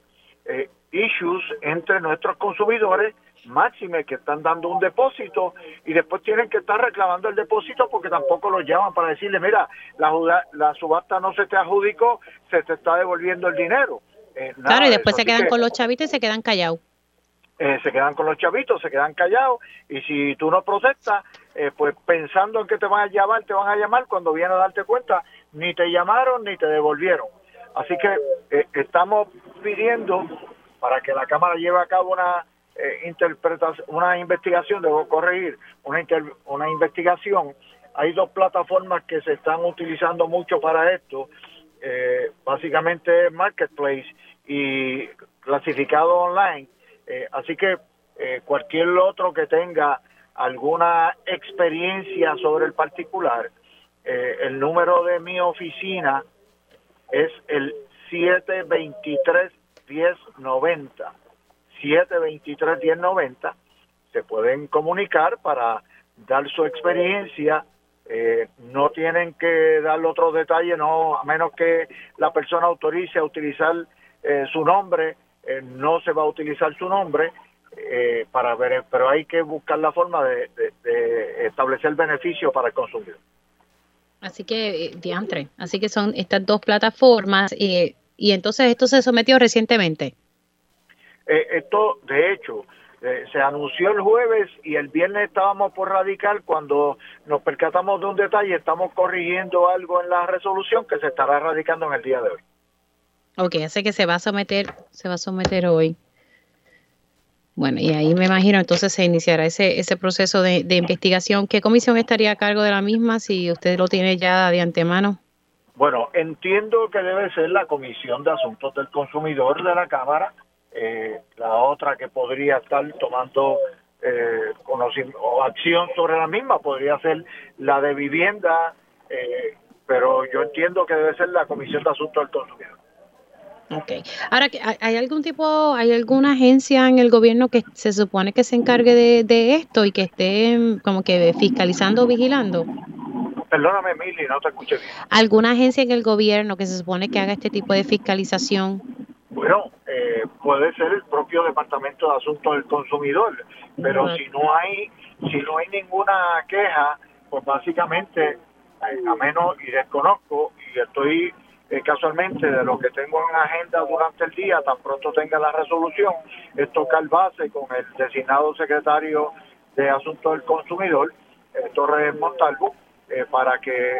eh, issues entre nuestros consumidores máxime que están dando un depósito y después tienen que estar reclamando el depósito porque tampoco lo llaman para decirle mira la, la subasta no se te adjudicó se te está devolviendo el dinero eh, claro, y después se quedan con los chavitos y se quedan callados. Eh, se quedan con los chavitos, se quedan callados y si tú no protestas, eh, pues pensando en que te van a llamar, te van a llamar cuando viene a darte cuenta, ni te llamaron ni te devolvieron. Así que estamos pidiendo para que la Cámara lleve a cabo una interpretación, una investigación, debo corregir, una, una investigación. Hay dos plataformas que se están utilizando mucho para esto eh, básicamente marketplace y clasificado online. Eh, así que eh, cualquier otro que tenga alguna experiencia sobre el particular, el número de mi oficina es el 723 1090. 723-1090. Se pueden comunicar para dar su experiencia. Eh, no tienen que dar otros detalles, no, a menos que la persona autorice a utilizar eh, su nombre, eh, no se va a utilizar su nombre. para ver, pero hay que buscar la forma de, de establecer beneficio para el consumidor. Así que, diantre, así que son estas dos plataformas y entonces esto se sometió recientemente. Eh, esto, de hecho, eh, se anunció el jueves y el viernes estábamos por radical cuando nos percatamos de un detalle, estamos corrigiendo algo en la resolución que se estará radicando en el día de hoy. Ok, así que se va a someter, se va a someter hoy. Bueno, y ahí me imagino entonces se iniciará ese, ese proceso de, de investigación. ¿Qué comisión estaría a cargo de la misma si usted lo tiene ya de antemano? Bueno, entiendo que debe ser la Comisión de Asuntos del Consumidor de la Cámara eh, la otra que podría estar tomando eh, o acción sobre la misma podría ser la de vivienda, eh, pero yo entiendo que debe ser la Comisión de Asuntos del Consumidor. Ok. Ahora, ¿hay algún tipo, hay alguna agencia en el gobierno que se supone que se encargue de, esto y que esté mm, como que fiscalizando o vigilando? Perdóname, Mili, no te escuché bien. ¿Alguna agencia en el gobierno que se supone que haga este tipo de fiscalización? Bueno, eh, puede ser el propio Departamento de Asuntos del Consumidor, pero si no hay si no hay ninguna queja, pues básicamente, eh, a menos y desconozco y estoy eh, casualmente de lo que tengo en agenda durante el día, tan pronto tenga la resolución, es tocar base con el designado secretario de Asuntos del Consumidor, Torres Montalvo, para que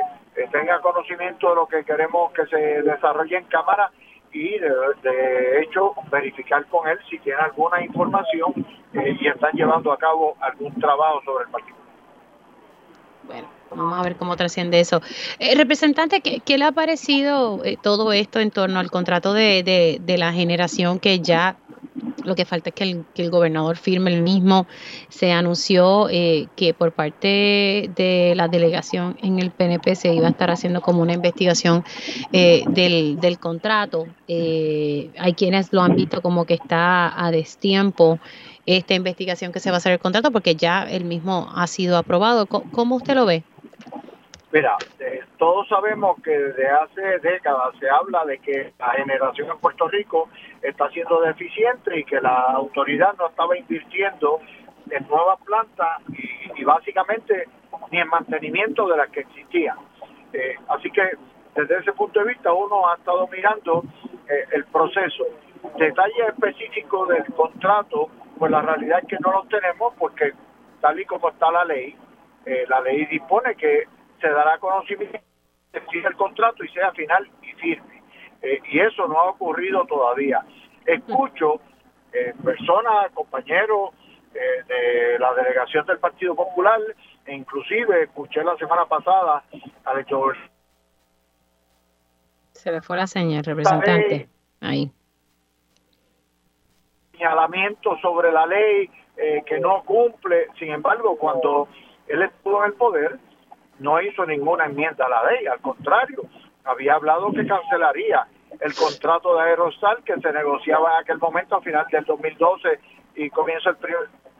tenga conocimiento de lo que queremos que se desarrolle en Cámara y de, hecho verificar con él si tiene alguna información eh, y están llevando a cabo algún trabajo sobre el partido. Bueno, vamos a ver cómo trasciende eso. Eh, representante, ¿qué, ¿qué, le ha parecido eh, todo esto en torno al contrato de, de, de la generación que ya lo que falta es que el, que el gobernador firme el mismo. Se anunció eh, que por parte de la delegación en el PNP se iba a estar haciendo como una investigación eh, del, del, contrato. Hay quienes lo han visto como que está a destiempo esta investigación que se va a hacer el contrato porque ya el mismo ha sido aprobado. ¿Cómo usted lo ve? Mira, eh, todos sabemos que desde hace décadas se habla de que la generación en Puerto Rico está siendo deficiente y que la autoridad no estaba invirtiendo en nuevas plantas y, básicamente ni en mantenimiento de las que existían. Eh, así que desde ese punto de vista uno ha estado mirando eh, el proceso. Detalles específicos del contrato, pues la realidad es que no los tenemos porque tal y como está la ley, la ley dispone que se dará conocimiento, se el contrato y sea final y firme. Eh, y eso no ha ocurrido todavía. Escucho eh, personas, compañeros eh, de la delegación del Partido Popular, e inclusive escuché la semana pasada al hecho Se le fue la señal, representante. Ahí. Señalamiento sobre la ley que no cumple. Sin embargo, cuando él estuvo en el poder, no hizo ninguna enmienda a la ley, al contrario, había hablado que cancelaría el contrato de Aerostal que se negociaba en aquel momento a final del 2012 y comienzo el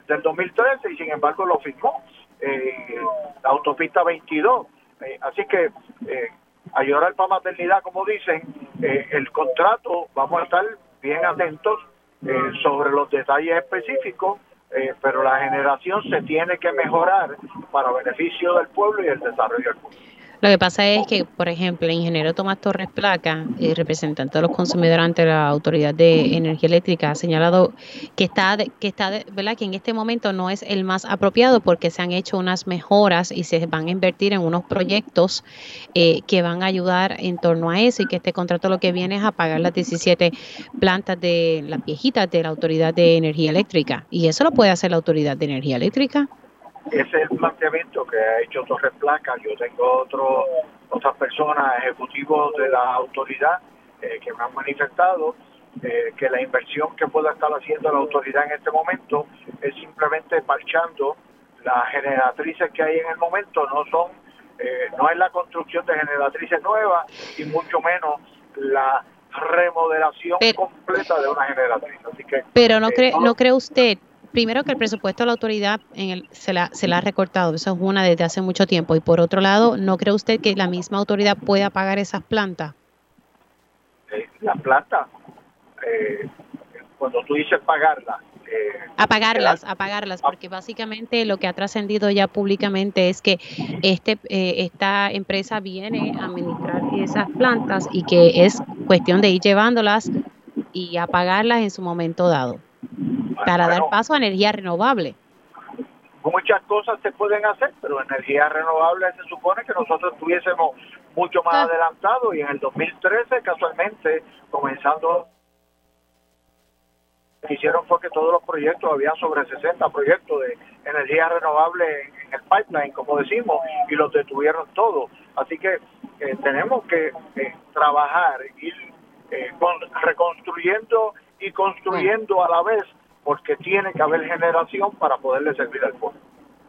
del 2013 y sin embargo lo firmó eh, la autopista 22 eh, así que eh, a llorar para maternidad como dicen eh, el contrato vamos a estar bien atentos sobre los detalles específicos eh, pero la generación se tiene que mejorar para beneficio del pueblo y el desarrollo del pueblo. Lo que pasa es que, por ejemplo, el ingeniero Tomás Torres Placa, eh, representante de los consumidores ante la Autoridad de Energía Eléctrica, ha señalado que está, que está, ¿verdad? Que en este momento no es el más apropiado porque se han hecho unas mejoras y se van a invertir en unos proyectos eh, que van a ayudar en torno a eso y que este contrato lo que viene es a pagar las 17 plantas de las viejitas de la Autoridad de Energía Eléctrica y eso lo puede hacer la Autoridad de Energía Eléctrica. Ese es el planteamiento que ha hecho Torres Placa. Yo tengo otro, otras personas, ejecutivos de la autoridad, eh, que me han manifestado eh, que la inversión que pueda estar haciendo la autoridad en este momento es simplemente parchando las generatrices que hay en el momento, no son, eh, no es la construcción de generatrices nuevas y mucho menos la remodelación completa de una generatriz. Así que, pero no, cree, no cree usted primero que el presupuesto de la autoridad en el, se, la, se la ha recortado, eso es una desde hace mucho tiempo. Y por otro lado, ¿no cree usted que la misma autoridad pueda pagar esas plantas? Eh, las plantas, eh, cuando tú dices pagarlas, eh, apagarlas, apagarlas, porque básicamente lo que ha trascendido ya públicamente es que este esta empresa viene a administrar esas plantas y que es cuestión de ir llevándolas y apagarlas en su momento dado para dar paso a energía renovable. Muchas cosas se pueden hacer, pero energía renovable se supone que nosotros estuviésemos mucho más adelantados y en el 2013 casualmente comenzando lo que hicieron fue que todos los proyectos, había sobre 60 proyectos de energía renovable en, el pipeline, como decimos, y los detuvieron todos. Así que eh, tenemos que eh, trabajar, ir eh, reconstruyendo y construyendo a la vez porque tiene que haber generación para poderle servir al pueblo.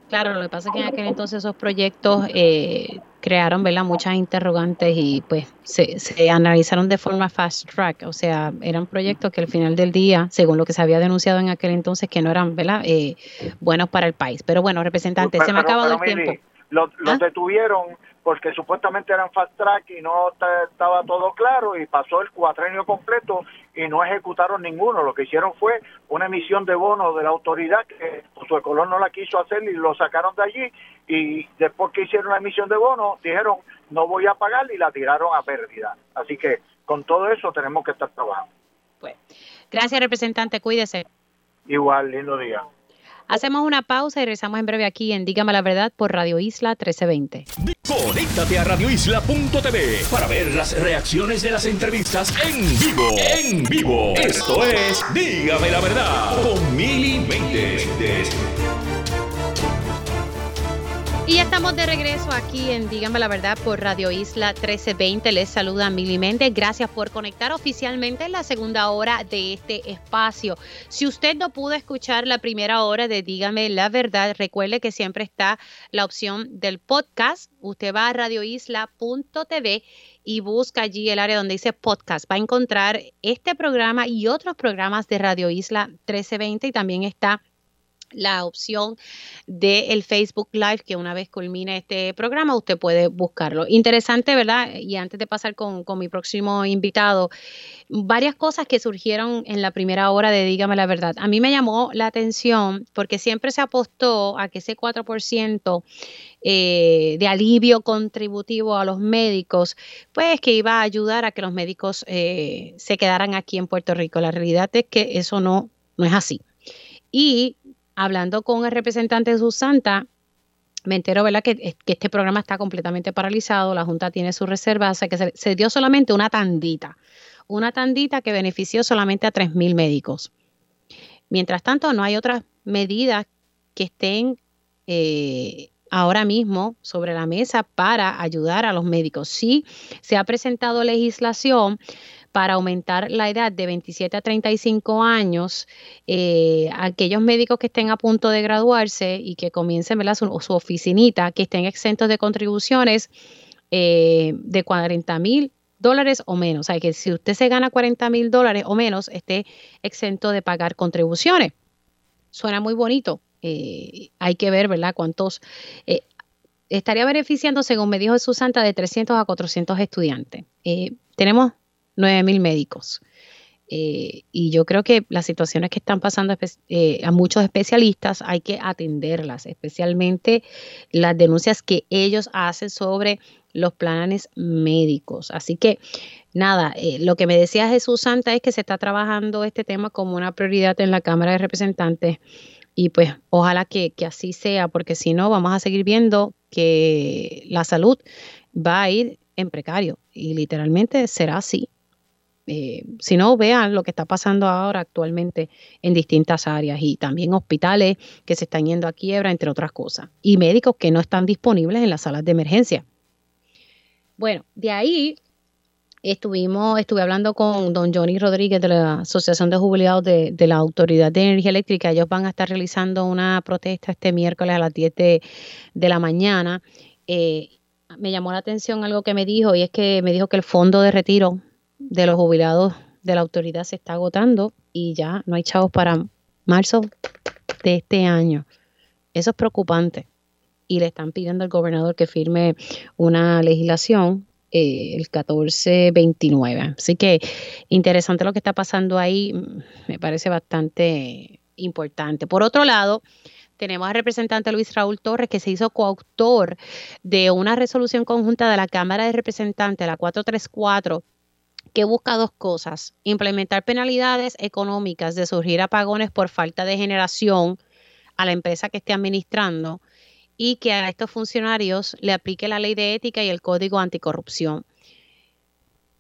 Claro, lo que pasa es que en aquel entonces esos proyectos eh, crearon ¿verdad? muchas interrogantes y pues se, se, analizaron de forma fast track, o sea, eran proyectos que al final del día, según lo que se había denunciado en aquel entonces, que no eran ¿verdad? Eh, buenos para el país. Pero bueno, representante, se me ha acabado el tiempo. Los, ¿Ah? detuvieron porque supuestamente eran fast track y no estaba todo claro y pasó el cuatrenio completo y no ejecutaron ninguno. Lo que hicieron fue una emisión de bonos de la autoridad que su color no la quiso hacer y lo sacaron de allí y después que hicieron la emisión de bonos dijeron no voy a pagar y la tiraron a pérdida. Así que con todo eso tenemos que estar trabajando. Pues, gracias representante, cuídese. Igual, lindo día. Hacemos una pausa y regresamos en breve aquí en Dígame la Verdad por Radio Isla 1320. Conéctate a radioisla.tv para ver las reacciones de las entrevistas en vivo. En vivo. Esto es Dígame la Verdad con Mili Y ya estamos de regreso aquí en Dígame la Verdad por Radio Isla 1320. Les saluda Mili Méndez. Gracias por conectar oficialmente en la segunda hora de este espacio. Si usted no pudo escuchar la primera hora de Dígame la Verdad, recuerde que siempre está la opción del podcast. Usted va a radioisla.tv y busca allí el área donde dice podcast. Va a encontrar este programa y otros programas de Radio Isla 1320 y también está la opción del Facebook Live, que una vez culmine este programa, usted puede buscarlo. Interesante, ¿verdad? Y antes de pasar con, mi próximo invitado, varias cosas que surgieron en la primera hora de Dígame la Verdad. A mí me llamó la atención porque siempre se apostó a que ese 4% eh, de alivio contributivo a los médicos, pues que iba a ayudar a que los médicos eh, se quedaran aquí en Puerto Rico. La realidad es que eso no, no es así. Y hablando con el representante de Susanta, me entero, ¿verdad?, que, este programa está completamente paralizado, la Junta tiene sus reservas, o sea que se, dio solamente una tandita, una tandita que benefició solamente a 3.000 médicos. Mientras tanto, no hay otras medidas que estén eh, ahora mismo sobre la mesa para ayudar a los médicos. Sí, se ha presentado legislación para aumentar la edad de 27 a 35 años, eh, aquellos médicos que estén a punto de graduarse y que comiencen Su, su, oficinita, que estén exentos de contribuciones eh, de 40 mil dólares o menos. O sea, que si usted se gana 40 mil dólares o menos, esté exento de pagar contribuciones. Suena muy bonito. Eh, hay que ver, ¿verdad?, cuántos estaría beneficiando, según me dijo Susanta, de 300 a 400 estudiantes. tenemos 9 mil médicos. Eh, y yo creo que las situaciones que están pasando eh, a muchos especialistas hay que atenderlas, especialmente las denuncias que ellos hacen sobre los planes médicos. Así que nada, eh, lo que me decía Jesús Santa es que se está trabajando este tema como una prioridad en la Cámara de Representantes y pues ojalá que, que así sea, porque si no vamos a seguir viendo que la salud va a ir en precario y literalmente será así. Eh, si no, vean lo que está pasando ahora actualmente en distintas áreas y también hospitales que se están yendo a quiebra, entre otras cosas, y médicos que no están disponibles en las salas de emergencia. Bueno, de ahí estuvimos, estuve hablando con don Johnny Rodríguez de la Asociación de Jubilados de, la Autoridad de Energía Eléctrica. Ellos van a estar realizando una protesta este miércoles a las 10 de, la mañana. Eh, me llamó la atención algo que me dijo y es que me dijo que el fondo de retiro de los jubilados de la autoridad se está agotando y ya no hay chavos para marzo de este año. Eso es preocupante. Y le están pidiendo al gobernador que firme una legislación eh, el 1429. Así que interesante lo que está pasando ahí. Me parece bastante importante. Por otro lado, tenemos al representante Luis Raúl Torres, que se hizo coautor de una resolución conjunta de la Cámara de Representantes, la 434, que busca dos cosas, implementar penalidades económicas de surgir apagones por falta de generación a la empresa que esté administrando y que a estos funcionarios le aplique la ley de ética y el código anticorrupción.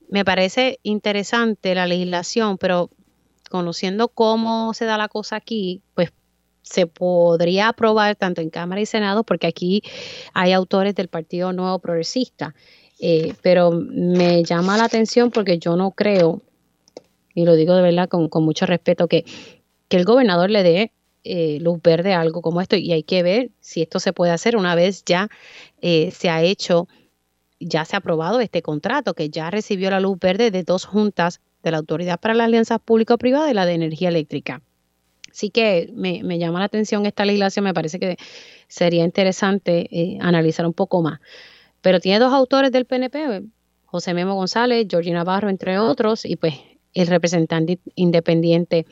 Me parece interesante la legislación, pero conociendo cómo se da la cosa aquí, pues se podría aprobar tanto en Cámara y Senado, porque aquí hay autores del Partido Nuevo Progresista. Eh, pero me llama la atención porque yo no creo, y lo digo de verdad con, mucho respeto, que, que, el gobernador le dé eh, luz verde a algo como esto y hay que ver si esto se puede hacer una vez ya eh, se ha hecho, ya se ha aprobado este contrato, que ya recibió la luz verde de dos juntas de la Autoridad para las Alianzas Público-Privadas y la de Energía Eléctrica. Así que me, llama la atención esta legislación, me parece que sería interesante analizar un poco más. Pero tiene dos autores del PNP, José Memo González, Georgina Navarro, entre otros, y pues el representante independiente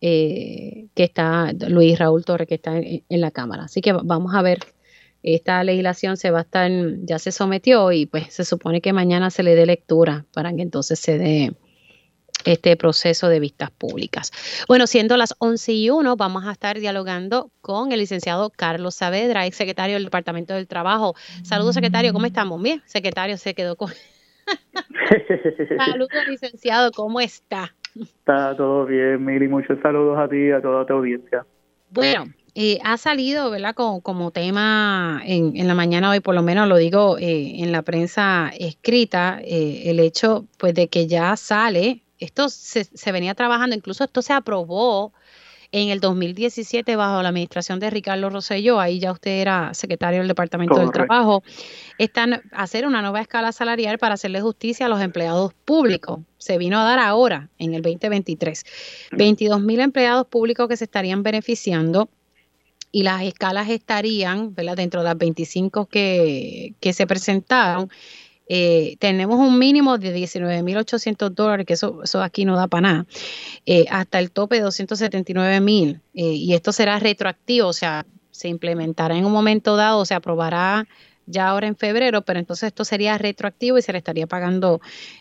eh, que está, Luis Raúl Torres, que está en, la Cámara. Así que vamos a ver, esta legislación se va a estar, ya se sometió y pues se supone que mañana se le dé lectura para que entonces se dé este proceso de vistas públicas. Bueno, siendo las 11 y 1, vamos a estar dialogando con el licenciado Carlos Saavedra, ex secretario del Departamento del Trabajo. Saludos, secretario, ¿cómo estamos? Bien, secretario se quedó con... Saludos, licenciado, ¿cómo está? Está todo bien, Mili. Muchos saludos a ti y a toda tu audiencia. Bueno, eh, ha salido, ¿verdad? Como, como tema en, en, la mañana hoy, por lo menos lo digo eh, en la prensa escrita, eh, el hecho pues de que ya sale esto se, venía trabajando, incluso esto se aprobó en el 2017 bajo la administración de Ricardo Rosselló, ahí ya usted era secretario del Departamento del Trabajo, están hacer una nueva escala salarial para hacerle justicia a los empleados públicos. Se vino a dar ahora, en el 2023. 22 mil empleados públicos que se estarían beneficiando y las escalas estarían, ¿verdad? dentro de las 25 que, que se presentaron, eh, tenemos un mínimo de 19.800 dólares, que eso, eso aquí no da para nada, eh, hasta el tope de 279.000. Eh, y esto será retroactivo, o sea, se implementará en un momento dado, se aprobará ya ahora en febrero, pero entonces esto sería retroactivo y se le estaría pagando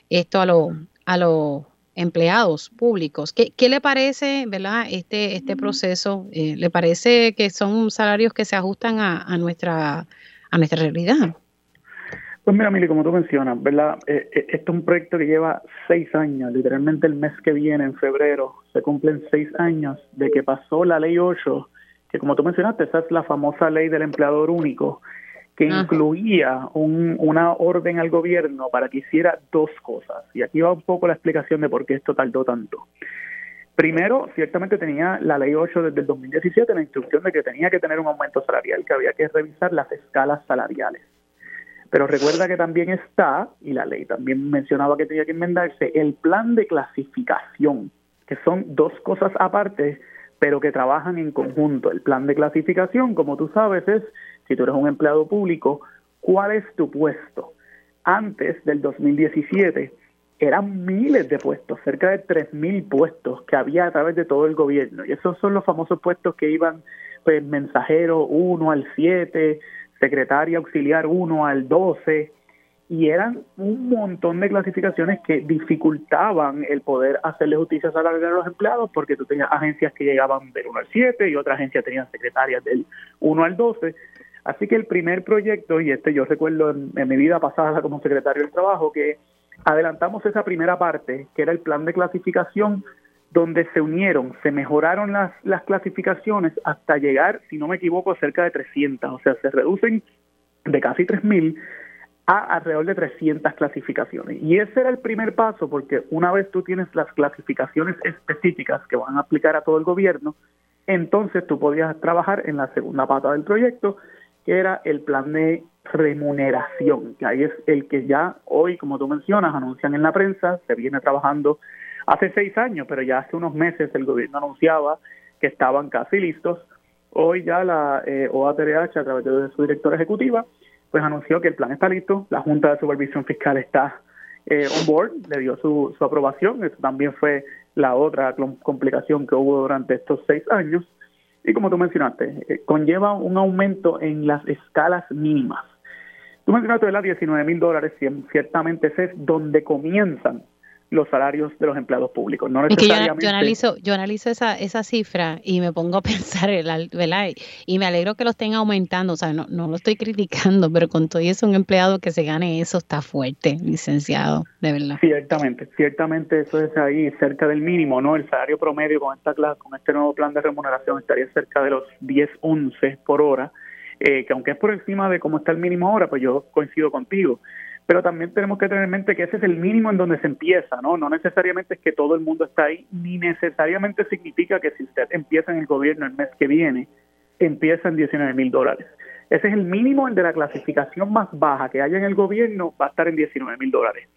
esto a, los a los empleados públicos. ¿Qué, ¿Qué, le parece, verdad, este, este proceso? ¿Le parece que son salarios que se ajustan a, a, nuestra, a nuestra realidad? Pues mira, Mili, como tú mencionas, ¿verdad? Eh, este es un proyecto que lleva seis años, literalmente el mes que viene, en febrero, se cumplen seis años de que pasó la ley 8, que como tú mencionaste, esa es la famosa ley del empleador único, que incluía un, una orden al gobierno para que hiciera dos cosas. Y aquí va un poco la explicación de por qué esto tardó tanto. Primero, ciertamente tenía la ley 8 desde el 2017 la instrucción de que tenía que tener un aumento salarial, que había que revisar las escalas salariales. Pero recuerda que también está, y la ley también mencionaba que tenía que enmendarse, el plan de clasificación, que son dos cosas aparte, pero que trabajan en conjunto. El plan de clasificación, como tú sabes, es, si tú eres un empleado público, ¿cuál es tu puesto? Antes del 2017 eran miles de puestos, cerca de 3.000 puestos que había a través de todo el gobierno. Y esos son los famosos puestos que iban, pues, mensajero 1 al 7, secretaria auxiliar 1 al 12, y eran un montón de clasificaciones que dificultaban el poder hacerle justicia salarial a los empleados porque tú tenías agencias que llegaban del 1 al 7 y otras agencias tenían secretarias del 1 al 12. Así que el primer proyecto, y este yo recuerdo en, en mi vida pasada como secretario del trabajo, que adelantamos esa primera parte, que era el plan de clasificación donde se unieron, se mejoraron las, las clasificaciones hasta llegar, si no me equivoco, a cerca de 300, o sea, se reducen de casi 3.000 a alrededor de 300 clasificaciones. Y ese era el primer paso, porque una vez tú tienes las clasificaciones específicas que van a aplicar a todo el gobierno, entonces tú podías trabajar en la segunda pata del proyecto, que era el plan de remuneración, que ahí es el que ya hoy, como tú mencionas, anuncian en la prensa, se viene trabajando hace seis años, pero ya hace unos meses el gobierno anunciaba que estaban casi listos. Hoy ya la eh, OATRH, a través de su directora ejecutiva, pues anunció que el plan está listo, la Junta de Supervisión Fiscal está eh, on board, le dio su, su aprobación, eso también fue la otra complicación que hubo durante estos seis años, y como tú mencionaste, eh, conlleva un aumento en las escalas mínimas. Tú mencionaste las 19 mil dólares, ciertamente es donde comienzan los salarios de los empleados públicos. No necesariamente... yo, analizo, yo analizo esa, esa cifra y me pongo a pensar, ¿verdad? Y me alegro que lo estén aumentando, o sea, no, no lo estoy criticando, pero con todo eso un empleado que se gane eso está fuerte, licenciado, de verdad. Ciertamente, ciertamente eso es ahí cerca del mínimo, ¿no? El salario promedio con esta con este nuevo plan de remuneración estaría cerca de los 10, 11 por hora, eh, que aunque es por encima de cómo está el mínimo ahora, pues yo coincido contigo pero también tenemos que tener en mente que ese es el mínimo en donde se empieza, ¿no? No necesariamente es que todo el mundo está ahí, ni necesariamente significa que si usted empieza en el gobierno el mes que viene, empieza en 19 mil dólares. Ese es el mínimo, el de la clasificación más baja que haya en el gobierno, va a estar en 19 mil dólares.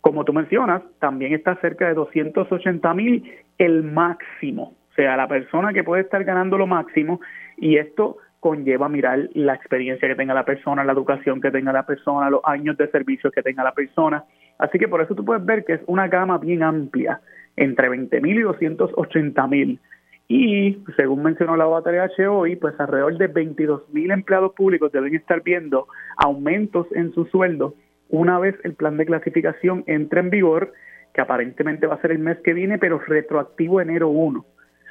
Como tú mencionas, también está cerca de 280 mil el máximo, o sea, la persona que puede estar ganando lo máximo, y esto conlleva mirar la experiencia que tenga la persona, la educación que tenga la persona, los años de servicio que tenga la persona. Así que por eso tú puedes ver que es una gama bien amplia, entre 20 mil y 280 mil. Y según mencionó la OATH hoy, pues alrededor de 22 mil empleados públicos deben estar viendo aumentos en su sueldo una vez el plan de clasificación entre en vigor, que aparentemente va a ser el mes que viene, pero retroactivo enero 1.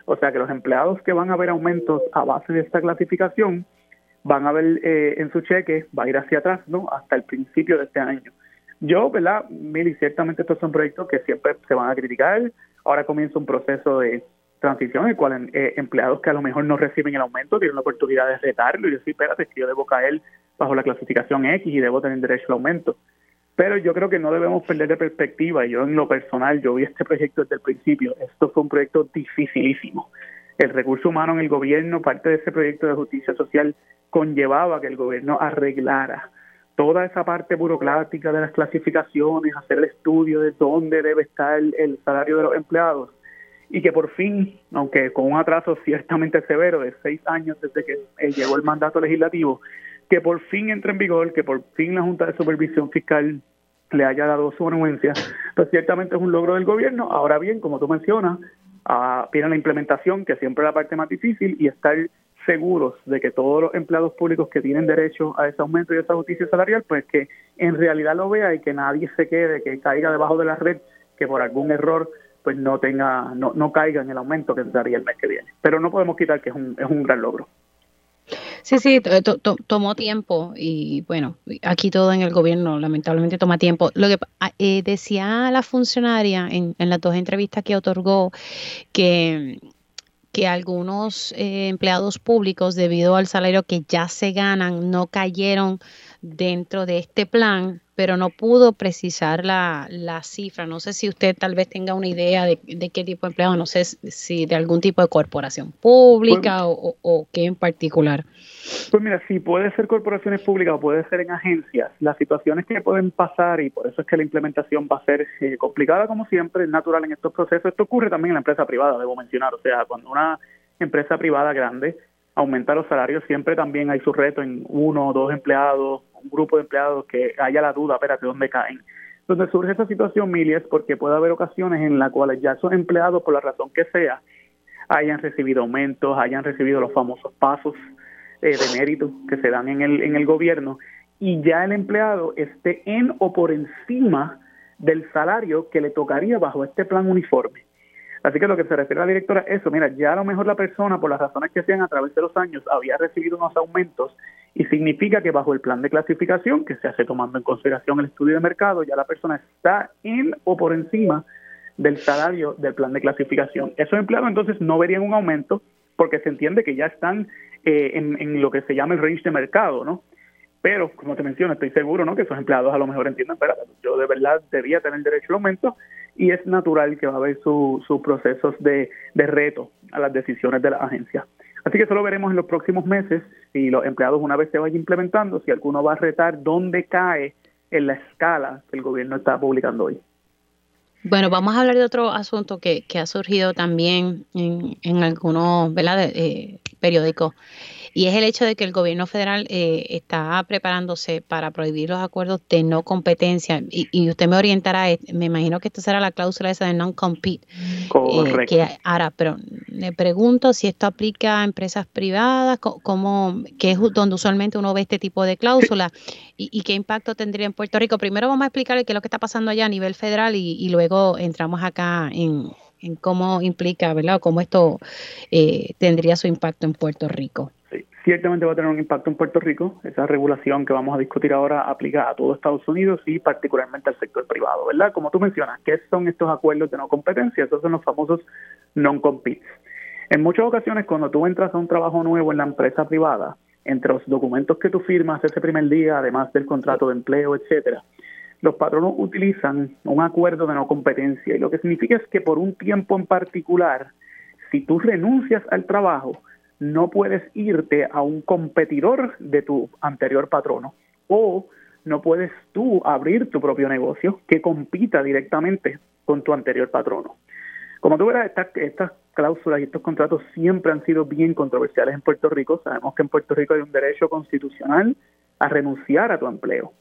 O sea que los empleados que van a ver aumentos a base de esta clasificación van a ver eh, en su cheque, va a ir hacia atrás, ¿no? Hasta el principio de este año. Yo, ¿verdad? Mili, ciertamente estos son proyectos que siempre se van a criticar. Ahora comienza un proceso de transición en el cual eh, empleados que a lo mejor no reciben el aumento tienen la oportunidad de retarlo y decir, espérate, que yo debo caer bajo la clasificación X y debo tener derecho al aumento. Pero yo creo que no debemos perder de perspectiva. Yo en lo personal, yo vi este proyecto desde el principio. Esto fue un proyecto dificilísimo. El recurso humano en el gobierno, parte de ese proyecto de justicia social, conllevaba que el gobierno arreglara toda esa parte burocrática de las clasificaciones, hacer el estudio de dónde debe estar el, salario de los empleados y que por fin, aunque con un atraso ciertamente severo de seis años desde que eh, llegó el mandato legislativo, que por fin entre en vigor, que por fin la Junta de Supervisión Fiscal le haya dado su anuencia, pues ciertamente es un logro del gobierno. Ahora bien, como tú mencionas, uh, viene la implementación, que siempre es la parte más difícil, y estar seguros de que todos los empleados públicos que tienen derecho a ese aumento y a esa justicia salarial, pues que en realidad lo vea y que nadie se quede, que caiga debajo de la red, que por algún error pues no tenga, no, no caiga en el aumento que entraría el mes que viene. Pero no podemos quitar que es un, es un gran logro. Sí, sí, tomó tiempo y bueno, aquí todo en el gobierno lamentablemente toma tiempo. Lo que ah, eh, decía la funcionaria en, en, las dos entrevistas que otorgó que, que algunos eh, empleados públicos, debido al salario que ya se ganan, no cayeron dentro de este plan pero no pudo precisar la, la, cifra. No sé si usted tal vez tenga una idea de, qué tipo de empleado, no sé si de algún tipo de corporación pública o, o, qué en particular. Pues mira, si puede ser corporaciones públicas o puede ser en agencias, las situaciones que pueden pasar y por eso es que la implementación va a ser eh, complicada como siempre, es natural en estos procesos. Esto ocurre también en la empresa privada, debo mencionar. O sea, cuando una empresa privada grande aumenta los salarios, siempre también hay su reto en uno o dos empleados un grupo de empleados que haya la duda, espérate, ¿dónde caen? Donde surge esa situación, Mili, es porque puede haber ocasiones en las cuales ya esos empleados, por la razón que sea, hayan recibido aumentos, hayan recibido los famosos pasos eh, de mérito que se dan en el, en el gobierno y ya el empleado esté en o por encima del salario que le tocaría bajo este plan uniforme. Así que lo que se refiere a la directora es eso, mira, ya a lo mejor la persona, por las razones que sean a través de los años, había recibido unos aumentos y significa que bajo el plan de clasificación, que se hace tomando en consideración el estudio de mercado, ya la persona está en o por encima del salario del plan de clasificación. Esos empleados entonces no verían un aumento porque se entiende que ya están eh, en, lo que se llama el range de mercado, ¿no? Pero, como te menciono, estoy seguro, ¿no? Que esos empleados a lo mejor entiendan, pero yo de verdad debía tener derecho al aumento y es natural que va a haber sus procesos de, reto a las decisiones de la agencia. Así que eso lo veremos en los próximos meses, si los empleados una vez se vayan implementando, si alguno va a retar dónde cae en la escala que el gobierno está publicando hoy. Bueno, vamos a hablar de otro asunto que, que ha surgido también en, algunos. Eh, periódicos y es el hecho de que el gobierno federal eh, está preparándose para prohibir los acuerdos de no competencia. Y, usted me orientará, eh, me imagino que esta será la cláusula esa de non-compete. Correcto. que ahora, pero le pregunto si esto aplica a empresas privadas, como, que es donde usualmente uno ve este tipo de cláusulas, y, qué impacto tendría en Puerto Rico. Primero vamos a explicarle qué es lo que está pasando allá a nivel federal y, luego entramos acá en, cómo implica, ¿verdad? cómo esto eh, tendría su impacto en Puerto Rico ciertamente va a tener un impacto en Puerto Rico. Esa regulación que vamos a discutir ahora aplica a todo Estados Unidos y particularmente al sector privado, ¿verdad? Como tú mencionas, ¿qué son estos acuerdos de no competencia? Estos son los famosos non-competes. En muchas ocasiones, cuando tú entras a un trabajo nuevo en la empresa privada, entre los documentos que tú firmas ese primer día, además del contrato de empleo, etcétera, los patronos utilizan un acuerdo de no competencia y lo que significa es que por un tiempo en particular, si tú renuncias al trabajo, no puedes irte a un competidor de tu anterior patrono o no puedes tú abrir tu propio negocio que compita directamente con tu anterior patrono. Como tú verás, estas, cláusulas y estos contratos siempre han sido bien controversiales en Puerto Rico. Sabemos que en Puerto Rico hay un derecho constitucional a renunciar a tu empleo.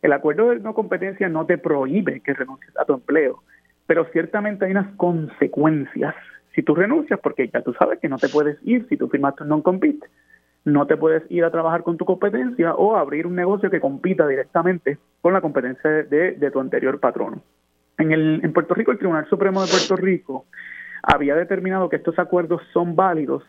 El acuerdo de no competencia no te prohíbe que renuncies a tu empleo, pero ciertamente hay unas consecuencias si tú renuncias, porque ya tú sabes que no te puedes ir si tú firmaste un non-compete, no te puedes ir a trabajar con tu competencia o abrir un negocio que compita directamente con la competencia de, tu anterior patrono. En, el, en Puerto Rico, el Tribunal Supremo de Puerto Rico había determinado que estos acuerdos son válidos,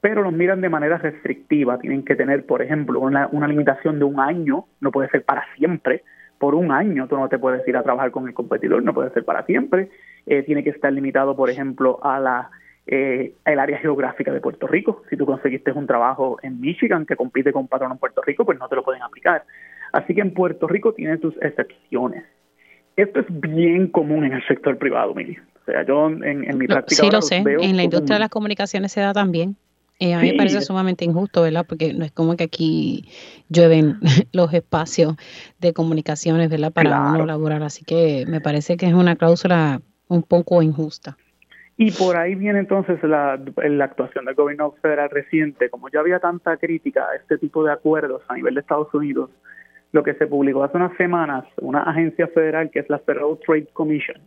pero los miran de manera restrictiva. Tienen que tener, por ejemplo, una, una limitación de un año, no puede ser para siempre, por un año tú no te puedes ir a trabajar con el competidor, no puede ser para siempre. Eh, tiene que estar limitado, por ejemplo, a la eh, el área geográfica de Puerto Rico. Si tú conseguiste un trabajo en Michigan que compite con un patrón en Puerto Rico, pues no te lo pueden aplicar. Así que en Puerto Rico tiene sus excepciones. Esto es bien común en el sector privado, Mili. O sea, yo en, mi práctica. Sí, lo sé. En la industria de las comunicaciones se da también. Eh, a mí me parece sumamente injusto, ¿verdad? Porque no es como que aquí llueven los espacios de comunicaciones, ¿verdad? Para uno laborar. Así que me parece que es una cláusula un poco injusta. Y por ahí viene entonces la, la, actuación del gobierno federal reciente. Como ya había tanta crítica a este tipo de acuerdos a nivel de Estados Unidos, lo que se publicó hace unas semanas, una agencia federal que es la Federal Trade Commission,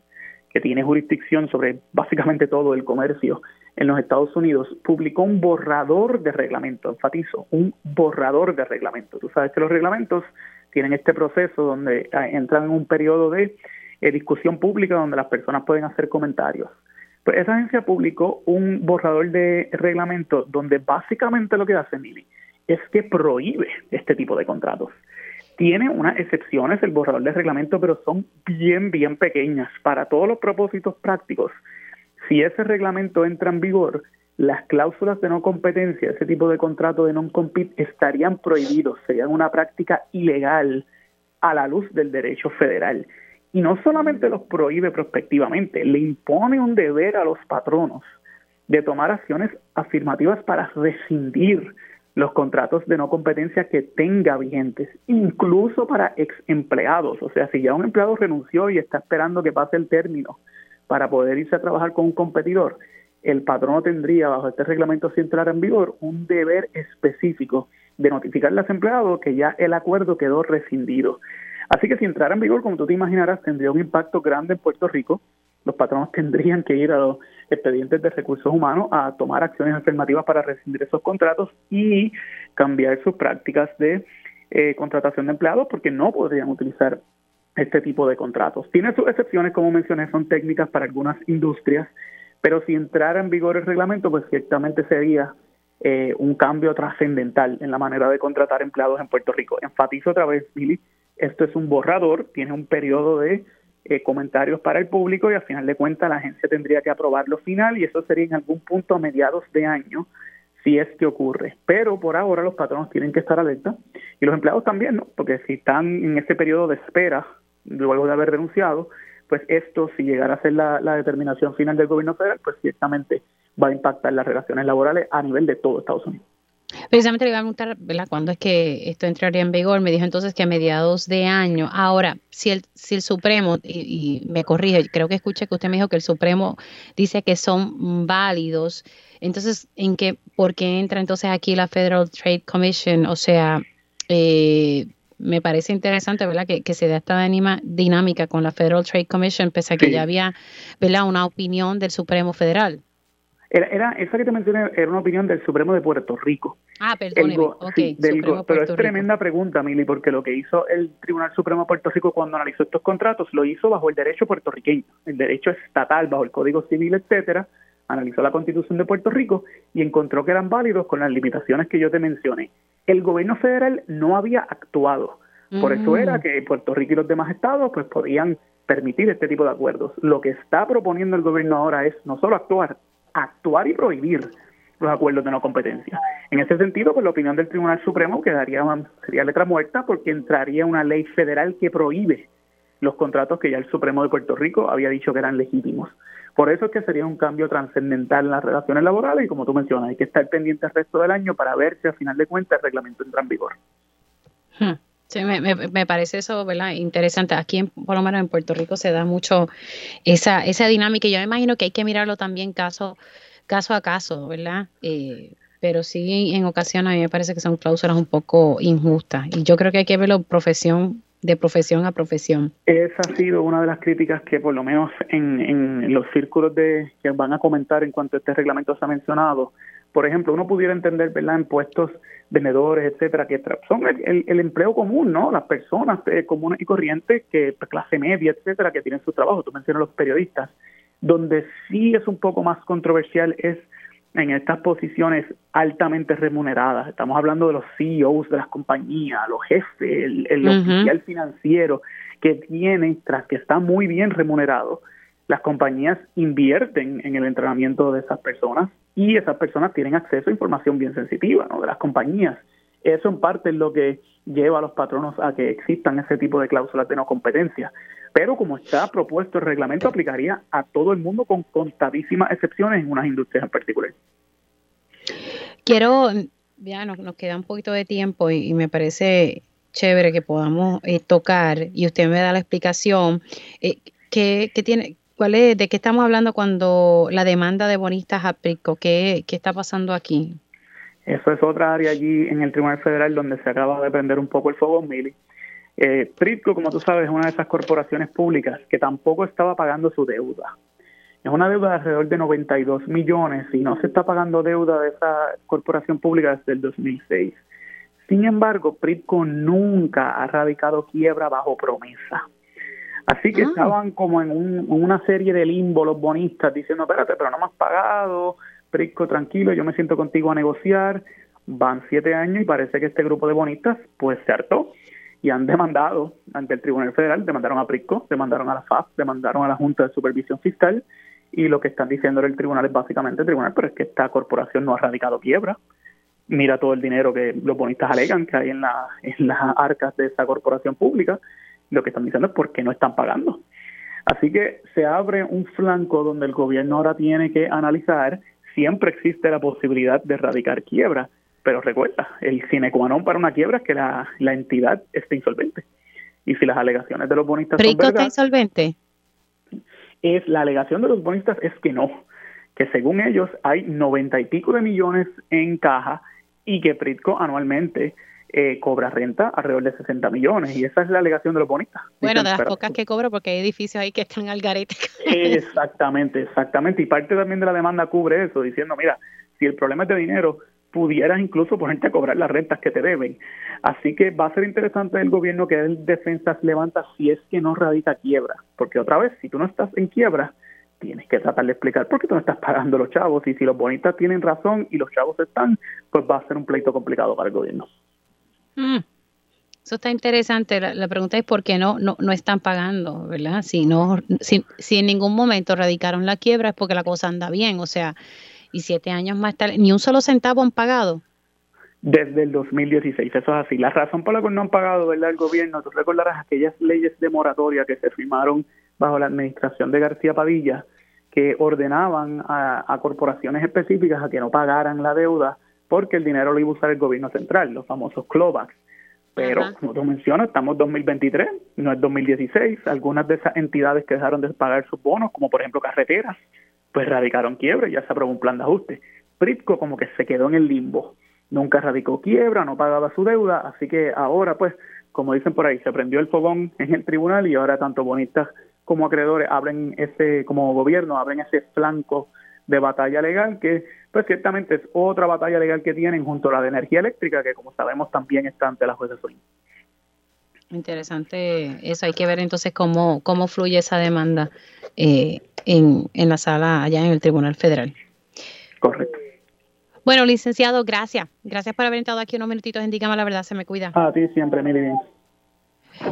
que tiene jurisdicción sobre básicamente todo el comercio en los Estados Unidos, publicó un borrador de reglamento, enfatizo, un borrador de reglamento. Tú sabes que los reglamentos tienen este proceso donde ah, entran en un periodo de eh, discusión pública donde las personas pueden hacer comentarios. Pues esa agencia publicó un borrador de reglamento donde básicamente lo que hace Mili es que prohíbe este tipo de contratos. Tiene unas excepciones el borrador de reglamento, pero son bien, bien pequeñas. Para todos los propósitos prácticos, si ese reglamento entra en vigor, las cláusulas de no competencia, ese tipo de contrato de non-compete, estarían prohibidos, serían una práctica ilegal a la luz del derecho federal. Y no solamente los prohíbe prospectivamente, le impone un deber a los patronos de tomar acciones afirmativas para rescindir los contratos de no competencia que tenga vigentes, incluso para ex empleados. O sea, si ya un empleado renunció y está esperando que pase el término para poder irse a trabajar con un competidor, el patrono tendría, bajo este reglamento, si entrara en vigor, un deber específico de notificarle a ese empleado que ya el acuerdo quedó rescindido. Así que si entrara en vigor, como tú te imaginarás, tendría un impacto grande en Puerto Rico. Los patronos tendrían que ir a los expedientes de recursos humanos a tomar acciones afirmativas para rescindir esos contratos y cambiar sus prácticas de eh, contratación de empleados porque no podrían utilizar este tipo de contratos. Tiene sus excepciones, como mencioné, son técnicas para algunas industrias, pero si entrara en vigor el reglamento, pues ciertamente sería eh, un cambio trascendental en la manera de contratar empleados en Puerto Rico. Enfatizo otra vez, Billy, esto es un borrador, tiene un periodo de eh, comentarios para el público y al final de cuentas la agencia tendría que aprobarlo final y eso sería en algún punto a mediados de año si es que ocurre. Pero por ahora los patronos tienen que estar alerta y los empleados también, ¿no? Porque si están en ese periodo de espera luego de haber denunciado, pues esto, si llegara a ser la, determinación final del gobierno federal, pues ciertamente va a impactar las relaciones laborales a nivel de todo Estados Unidos. Precisamente le iba a preguntar, ¿verdad? ¿Cuándo es que esto entraría en vigor? Me dijo entonces que a mediados de año. Ahora, si el, si el Supremo, y, me corrige, creo que escuché que usted me dijo que el Supremo dice que son válidos, entonces, ¿en qué, por qué entra entonces aquí la Federal Trade Commission? O sea, eh, me parece interesante, ¿verdad? Que, que se dé esta dinámica con la Federal Trade Commission, pese a que ya había, ¿verdad? Una opinión del Supremo Federal. Era, esa que te mencioné era una opinión del Supremo de Puerto Rico. Ah, perdóneme. okay, pero es tremenda pregunta, Mili, porque lo que hizo el Tribunal Supremo de Puerto Rico cuando analizó estos contratos lo hizo bajo el derecho puertorriqueño, el derecho estatal, bajo el Código Civil, etcétera. Analizó la Constitución de Puerto Rico y encontró que eran válidos con las limitaciones que yo te mencioné. El gobierno federal no había actuado. Por eso era mm. que Puerto Rico y los demás estados pues podían permitir este tipo de acuerdos. Lo que está proponiendo el gobierno ahora es no solo actuar, actuar y prohibir los acuerdos de no competencia. En ese sentido, pues la opinión del Tribunal Supremo quedaría sería letra muerta porque entraría una ley federal que prohíbe los contratos que ya el Supremo de Puerto Rico había dicho que eran legítimos. Por eso es que sería un cambio trascendental en las relaciones laborales y como tú mencionas, hay que estar pendiente el resto del año para ver si al final de cuentas el reglamento entra en vigor. Hmm. Sí, me, me, parece eso, ¿verdad? Interesante. Aquí, en, por lo menos en Puerto Rico, se da mucho esa, esa dinámica. Yo me imagino que hay que mirarlo también caso, caso a caso, ¿verdad? Eh, pero sí, en ocasiones a mí me parece que son cláusulas un poco injustas. Y yo creo que hay que verlo profesión de profesión a profesión. Esa ha sido una de las críticas que por lo menos en, los círculos de que van a comentar en cuanto a este reglamento se ha mencionado, por ejemplo, uno pudiera entender, ¿verdad?, en puestos vendedores, etcétera, que son el, empleo común, ¿no? Las personas eh, comunes y corrientes, que pues, clase media, etcétera, que tienen su trabajo. Tú mencionas los periodistas. Donde sí es un poco más controversial es en estas posiciones altamente remuneradas. Estamos hablando de los CEOs de las compañías, los jefes, el, oficial financiero que tienen, tras que está muy bien remunerado, las compañías invierten en el entrenamiento de esas personas y esas personas tienen acceso a información bien sensitiva ¿no? de las compañías. Eso en parte es lo que lleva a los patronos a que existan ese tipo de cláusulas de no competencia. Pero como está propuesto el reglamento, aplicaría a todo el mundo con contadísimas excepciones en unas industrias en particular. Quiero, ya nos, queda un poquito de tiempo y, me parece chévere que podamos eh, tocar y usted me da la explicación. Eh, ¿qué, ¿Qué tiene? ¿De qué estamos hablando cuando la demanda de bonistas a PRICO? ¿Qué, está pasando aquí? Eso es otra área allí en el Tribunal Federal donde se acaba de prender un poco el fuego, Mili. Eh, como tú sabes, es una de esas corporaciones públicas que tampoco estaba pagando su deuda. Es una deuda de alrededor de 92 millones y no se está pagando deuda de esa corporación pública desde el 2006. Sin embargo, Pritco nunca ha radicado quiebra bajo promesa. Así que ah. estaban como en una serie de limbo los bonistas diciendo, espérate, pero no me has pagado, Prisco, tranquilo, yo me siento contigo a negociar. Van siete años y parece que este grupo de bonistas pues se hartó y han demandado ante el Tribunal Federal, demandaron a Prisco, demandaron a la FAF, demandaron a la Junta de Supervisión Fiscal y lo que están diciendo el tribunal es básicamente, tribunal, pero es que esta corporación no ha radicado quiebra. Mira todo el dinero que los bonistas alegan que hay en, la, en las arcas de esa corporación pública lo que están diciendo es por qué no están pagando. Así que se abre un flanco donde el gobierno ahora tiene que analizar, siempre existe la posibilidad de erradicar quiebra, pero recuerda, el sine qua non para una quiebra es que la, entidad esté insolvente. Y si las alegaciones de los bonistas son verdad, está insolvente? Es, la alegación de los bonistas es que no, que según ellos hay noventa y pico de millones en caja y que Pritco anualmente eh, cobra renta alrededor de 60 millones y esa es la alegación de los bonistas. Bueno, de las pocas que cobro porque hay edificios ahí que están al garete. Exactamente, exactamente. Y parte también de la demanda cubre eso, diciendo, mira, si el problema es de dinero, pudieras incluso ponerte a cobrar las rentas que te deben. Así que va a ser interesante el gobierno que el defensas levanta si es que no radica quiebra, porque otra vez, si tú no estás en quiebra, tienes que tratar de explicar por qué tú no estás pagando los chavos y si los bonistas tienen razón y los chavos están, pues va a ser un pleito complicado para el gobierno. Mm. Eso está interesante. La, pregunta es por qué no, no, no están pagando, ¿verdad? Si, no, si, si en ningún momento radicaron la quiebra es porque la cosa anda bien. O sea, y siete años más tarde, ni un solo centavo han pagado. Desde el 2016, eso es así. La razón por la cual no han pagado, ¿verdad? El gobierno, tú recordarás aquellas leyes de moratoria que se firmaron bajo la administración de García Padilla, que ordenaban a, corporaciones específicas a que no pagaran la deuda porque el dinero lo iba a usar el gobierno central, los famosos clawbacks. Pero, como tú mencionas, estamos en 2023, no es 2016. Algunas de esas entidades que dejaron de pagar sus bonos, como por ejemplo carreteras, pues radicaron quiebra y ya se aprobó un plan de ajuste. Pritco como que se quedó en el limbo. Nunca radicó quiebra, no pagaba su deuda, así que ahora, pues, como dicen por ahí, se prendió el fogón en el tribunal y ahora tanto bonistas como acreedores abren ese, como gobierno, abren ese flanco de batalla legal que pues ciertamente es otra batalla legal que tienen junto a la de energía eléctrica que como sabemos también está ante la jueza Suprema. Interesante eso, hay que ver entonces cómo, cómo fluye esa demanda eh, en, en la sala allá en el Tribunal Federal. Correcto. Bueno, licenciado, gracias. Gracias por haber estado aquí unos minutitos en Dígame la Verdad, se me cuida. A ti siempre, mi bien.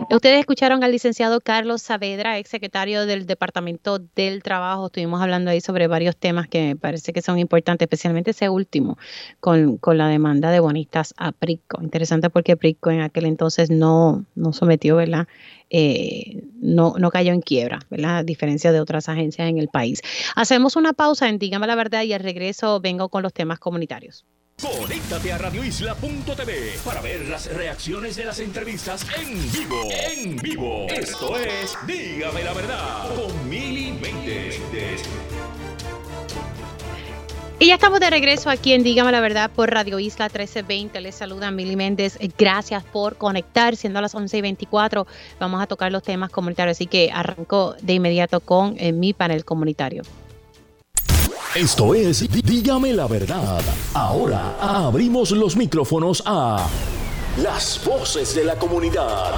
Ustedes escucharon al licenciado Carlos Saavedra, ex secretario del Departamento del Trabajo. Estuvimos hablando ahí sobre varios temas que me parece que son importantes, especialmente ese último, con, la demanda de bonistas a PRICO. Interesante porque PRICO en aquel entonces no, no sometió, ¿verdad? Eh, no, no cayó en quiebra, ¿verdad? A diferencia de otras agencias en el país. Hacemos una pausa en Dígame la Verdad y al regreso vengo con los temas comunitarios. Conéctate a radioisla.tv para ver las reacciones de las entrevistas en vivo. En vivo. Esto es Dígame la verdad con Mili Y ya estamos de regreso aquí en Dígame la Verdad por Radio Isla 1320. Les saluda Mili Méndez. Gracias por conectar. Siendo las 11 y 24, vamos a tocar los temas comunitarios. Así que arranco de inmediato con eh, mi panel comunitario. Esto es Dígame la verdad. Ahora abrimos los micrófonos a las voces de la comunidad.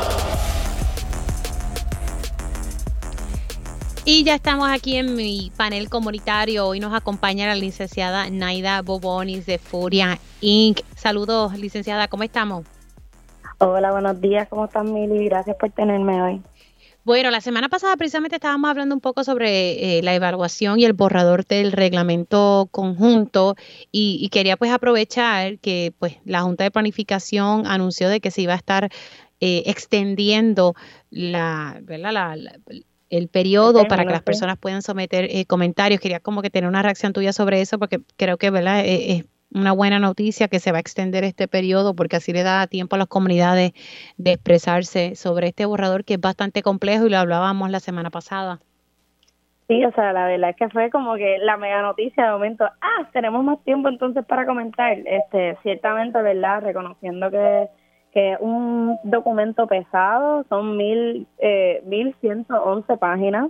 Y ya estamos aquí en mi panel comunitario. Hoy nos acompaña la licenciada Naida Bobonis de Furia Inc. Saludos, licenciada, ¿cómo estamos? Hola, buenos días, ¿cómo están, Mili? Gracias por tenerme hoy. Bueno, la semana pasada precisamente estábamos hablando un poco sobre eh, la evaluación y el borrador del reglamento conjunto y, quería pues aprovechar que pues la Junta de Planificación anunció de que se iba a estar eh, extendiendo la, ¿verdad? el periodo para que las personas puedan someter eh, comentarios. Quería como que tener una reacción tuya sobre eso porque creo que ¿verdad? es una buena noticia que se va a extender este periodo porque así le da tiempo a las comunidades de expresarse sobre este borrador que es bastante complejo y lo hablábamos la semana pasada. Sí, o sea, la verdad es que fue como que la mega noticia de momento, ah, tenemos más tiempo entonces para comentar. Este, ciertamente, ¿verdad? Reconociendo que que un documento pesado, son mil, eh, 1111 páginas,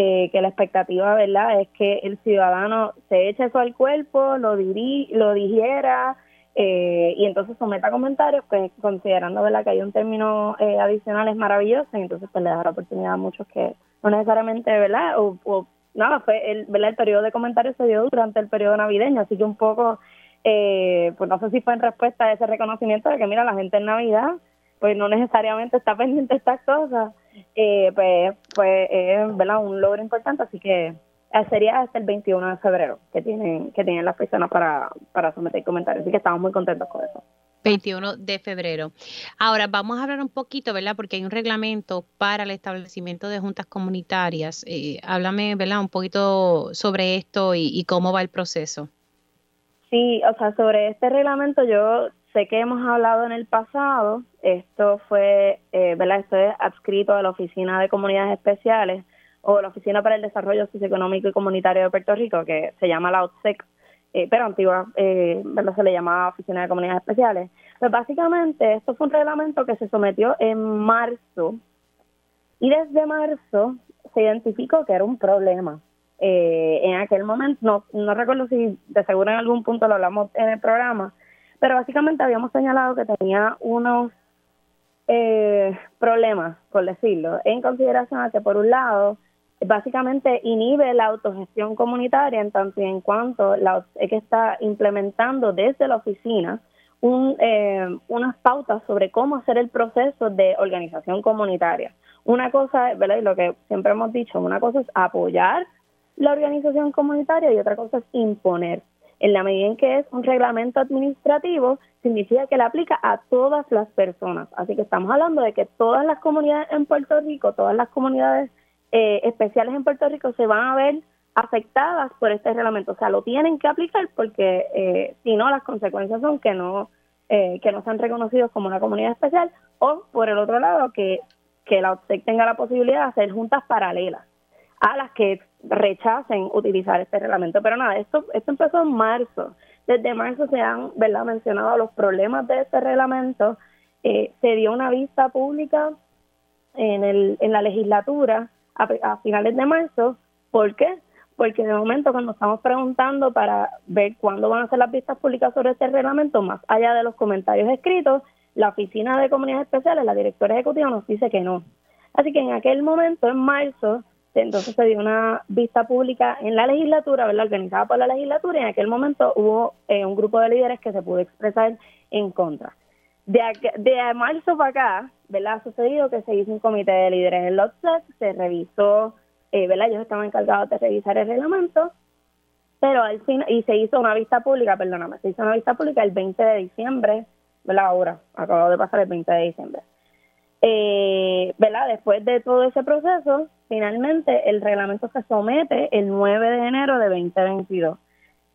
eh, que la expectativa, ¿verdad?, es que el ciudadano se eche eso al cuerpo, lo, diri lo digiera eh, y entonces someta comentarios, pues considerando, ¿verdad?, que hay un término eh, adicional es maravilloso, y entonces pues le da la oportunidad a muchos que no necesariamente, ¿verdad?, o, o nada, fue el, ¿verdad? el periodo de comentarios se dio durante el periodo navideño, así que un poco, eh, pues no sé si fue en respuesta a ese reconocimiento de que, mira, la gente en Navidad, pues no necesariamente está pendiente de estas cosas, eh, pues, pues es ¿verdad? un logro importante, así que eh, sería hasta el 21 de febrero que tienen que tienen las personas para, para someter comentarios, así que estamos muy contentos con eso. 21 de febrero. Ahora vamos a hablar un poquito, ¿verdad? Porque hay un reglamento para el establecimiento de juntas comunitarias. Eh, háblame, ¿verdad? Un poquito sobre esto y, y, cómo va el proceso. Sí, o sea, sobre este reglamento yo sé que hemos hablado en el pasado, esto fue, eh, ¿verdad? Esto es adscrito a la Oficina de Comunidades Especiales o la Oficina para el Desarrollo Socioeconómico y Comunitario de Puerto Rico, que se llama la OTSEC, eh, pero antigua, eh, ¿verdad? Se le llamaba Oficina de Comunidades Especiales. Pues básicamente esto fue un reglamento que se sometió en marzo y desde marzo se identificó que era un problema. Eh, en aquel momento, no, no recuerdo si de seguro en algún punto lo hablamos en el programa, pero básicamente habíamos señalado que tenía unos eh, problemas, por decirlo, en consideración a que por un lado, básicamente inhibe la autogestión comunitaria en tanto y en cuanto la que está implementando desde la oficina un, eh, unas pautas sobre cómo hacer el proceso de organización comunitaria. Una cosa, ¿verdad? Y lo que siempre hemos dicho, una cosa es apoyar la organización comunitaria y otra cosa es imponer en la medida en que es un reglamento administrativo, significa que le aplica a todas las personas. Así que estamos hablando de que todas las comunidades en Puerto Rico, todas las comunidades eh, especiales en Puerto Rico se van a ver afectadas por este reglamento. O sea, lo tienen que aplicar porque eh, si no, las consecuencias son que no, eh, que no sean reconocidos como una comunidad especial o, por el otro lado, que, que la OPSEC tenga la posibilidad de hacer juntas paralelas a las que rechacen utilizar este reglamento. Pero nada, esto, esto empezó en marzo. Desde marzo se han ¿verdad? mencionado los problemas de este reglamento. Eh, se dio una vista pública en, el, en la legislatura a, finales de marzo. ¿Por qué? Porque de momento cuando estamos preguntando para ver cuándo van a ser las vistas públicas sobre este reglamento, más allá de los comentarios escritos, la Oficina de Comunidades Especiales, la directora ejecutiva nos dice que no. Así que en aquel momento, en marzo, entonces se dio una vista pública en la legislatura, ¿verdad? organizada por la legislatura, y en aquel momento hubo eh, un grupo de líderes que se pudo expresar en contra. De, de marzo para acá, ¿verdad? Ha sucedido que se hizo un comité de líderes en LOTSEC, se revisó, eh, ¿verdad? Ellos estaban encargados de revisar el reglamento, pero al fin, y se hizo una vista pública, perdóname, se hizo una vista pública el 20 de diciembre, ¿verdad? Ahora, acabó de pasar el 20 de diciembre. Eh, ¿verdad? Después de todo ese proceso, finalmente el reglamento se somete el 9 de enero de 2022.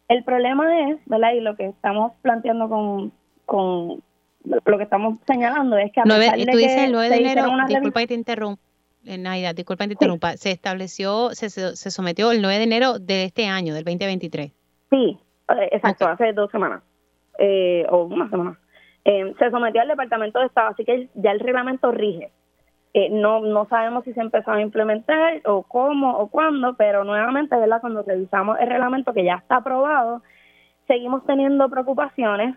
El problema es, ¿verdad? Y lo que estamos planteando con, con lo que estamos señalando es que a pesar tú dices el 9 de enero, disculpa que te interrumpa, eh, Naida, disculpa que te interrumpa, se estableció, se, se sometió el 9 de enero de este año, del 2023. Sí, eh, exacto, hace dos semanas, eh, o una semana. Eh, se sometió al Departamento de Estado, así que ya el reglamento rige. Eh, no, no sabemos si se empezó a implementar o cómo o cuándo, pero nuevamente, ¿verdad? Cuando revisamos el reglamento que ya está aprobado, seguimos teniendo preocupaciones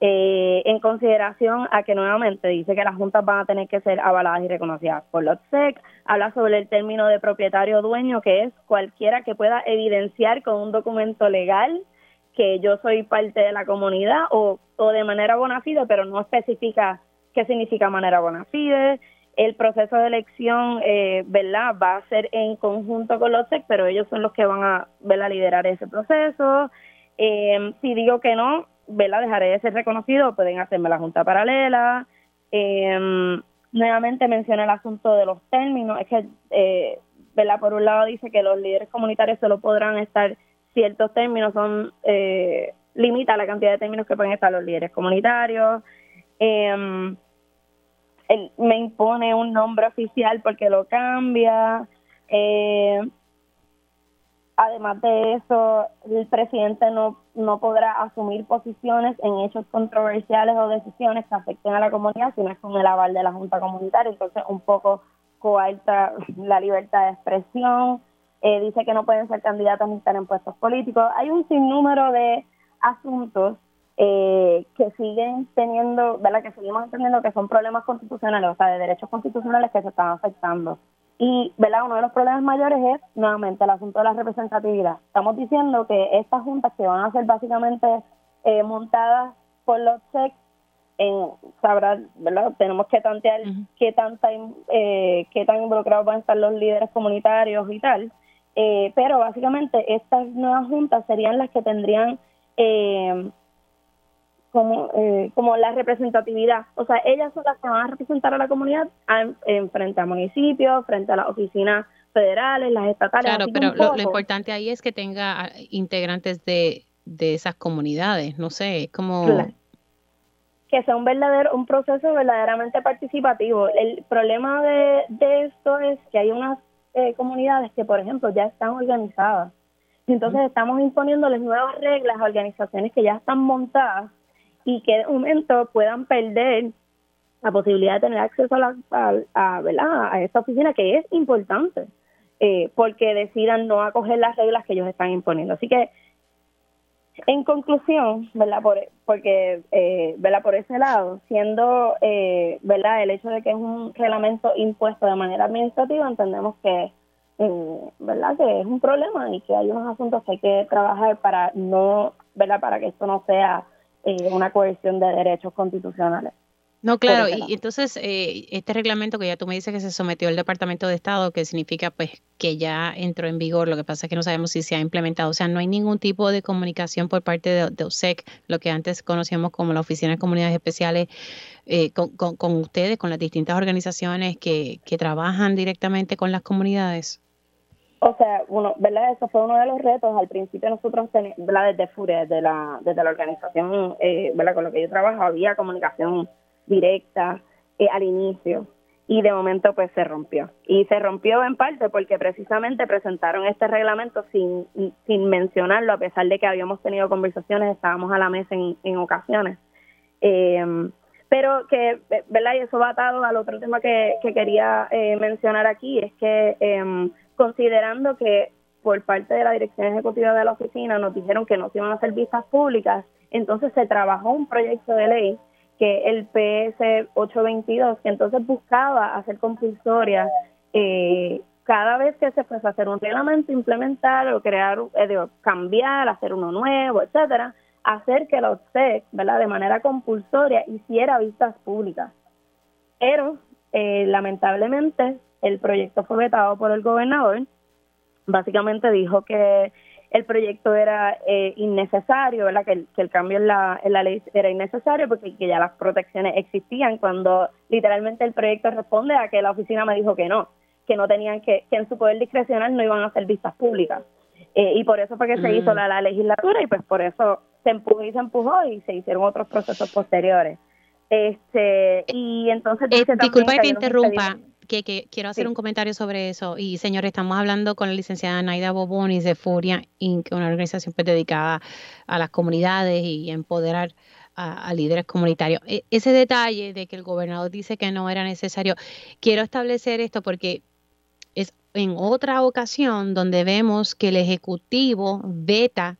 eh, en consideración a que nuevamente dice que las juntas van a tener que ser avaladas y reconocidas por la habla sobre el término de propietario dueño, que es cualquiera que pueda evidenciar con un documento legal que yo soy parte de la comunidad o, o de manera bona fide, pero no especifica qué significa manera bona fide. El proceso de elección, eh, ¿verdad? Va a ser en conjunto con los SEC, pero ellos son los que van a, ¿verdad? liderar ese proceso. Eh, si digo que no, ¿verdad? Dejaré de ser reconocido, pueden hacerme la junta paralela. Eh, nuevamente menciona el asunto de los términos. Es que, eh, ¿verdad? Por un lado dice que los líderes comunitarios solo podrán estar ciertos términos son eh, limita la cantidad de términos que pueden estar los líderes comunitarios. Eh, me impone un nombre oficial porque lo cambia. Eh, además de eso, el presidente no, no podrá asumir posiciones en hechos controversiales o decisiones que afecten a la comunidad, sino es con el aval de la Junta Comunitaria. Entonces, un poco coarta la libertad de expresión. Eh, dice que no pueden ser candidatos ni estar en puestos políticos. Hay un sinnúmero de asuntos eh, que siguen teniendo, ¿verdad? Que seguimos entendiendo que son problemas constitucionales, o sea, de derechos constitucionales que se están afectando. Y, ¿verdad? Uno de los problemas mayores es, nuevamente, el asunto de la representatividad. Estamos diciendo que estas juntas que van a ser básicamente eh, montadas por los SEC, en, sabrá, ¿verdad? Tenemos que tantear qué, tanta, eh, qué tan involucrados van a estar los líderes comunitarios y tal. Eh, pero básicamente estas nuevas juntas serían las que tendrían eh, como, eh, como la representatividad. O sea, ellas son las que van a representar a la comunidad en, frente a municipios, frente a las oficinas federales, las estatales. Claro, pero lo, importante ahí es que tenga ah, integrantes de, de esas comunidades, no sé, como... Que sea un verdadero, un proceso verdaderamente participativo. El problema de, de esto es que hay unas eh, comunidades que, por ejemplo, ya están organizadas. Y entonces estamos imponiéndoles nuevas reglas a organizaciones que ya están montadas y que de momento puedan perder la posibilidad de tener acceso a, la, a, a, esta oficina, que es importante, eh, porque decidan no acoger las reglas que ellos están imponiendo. Así que, en conclusión, ¿verdad? Por, porque, eh, ¿verdad? Por ese lado, siendo, eh, ¿verdad? El hecho de que es un reglamento impuesto de manera administrativa, entendemos que, eh, ¿verdad? Que es un problema y que hay unos asuntos que hay que trabajar para no, ¿verdad? Para que esto no sea eh, una cohesión de derechos constitucionales. No, claro, y entonces eh, este reglamento que ya tú me dices que se sometió al Departamento de Estado, que significa pues que ya entró en vigor, lo que pasa es que no sabemos si se ha implementado, o sea, no hay ningún tipo de comunicación por parte de, OSEC, lo que antes conocíamos como la Oficina de Comunidades Especiales, eh, con, con, ustedes, con las distintas organizaciones que, que trabajan directamente con las comunidades. O sea, uno, ¿verdad? Eso fue uno de los retos. Al principio nosotros ¿verdad? Desde FURE, desde la, desde la organización, eh, ¿verdad? Con lo que yo trabajo, había comunicación directa eh, al inicio y de momento pues se rompió. Y se rompió en parte porque precisamente presentaron este reglamento sin, sin mencionarlo, a pesar de que habíamos tenido conversaciones, estábamos a la mesa en, en ocasiones. Eh, pero que, ¿verdad? Y eso va atado al otro tema que, que quería eh, mencionar aquí, es que eh, considerando que por parte de la dirección ejecutiva de la oficina nos dijeron que no se iban a hacer vistas públicas, entonces se trabajó un proyecto de ley que el PS 822, que entonces buscaba hacer compulsoria eh, cada vez que se fuese a hacer un reglamento, implementar o crear, eh, cambiar, hacer uno nuevo, etcétera, hacer que la OTSEC, de manera compulsoria hiciera vistas públicas. Pero, eh, lamentablemente, el proyecto fue vetado por el gobernador. Básicamente dijo que el proyecto era eh, innecesario, ¿verdad? Que el, cambio en la, en la ley era innecesario porque que ya las protecciones existían cuando literalmente el proyecto responde a que la oficina me dijo que no, que no tenían que, que en su poder discrecional no iban a hacer vistas públicas. Eh, y por eso fue que se hizo mm. la, la, legislatura y pues por eso se empujó y se empujó y se hicieron otros procesos posteriores. Este, y entonces... Eh, disculpa que te interrumpa que, quiero hacer un comentario sobre eso. Y señores, estamos hablando con la licenciada Naida Bobonis de Furia Inc., una organización pues, dedicada a las comunidades y empoderar a, líderes comunitarios. E, ese detalle de que el gobernador dice que no era necesario, quiero establecer esto porque es en otra ocasión donde vemos que el Ejecutivo veta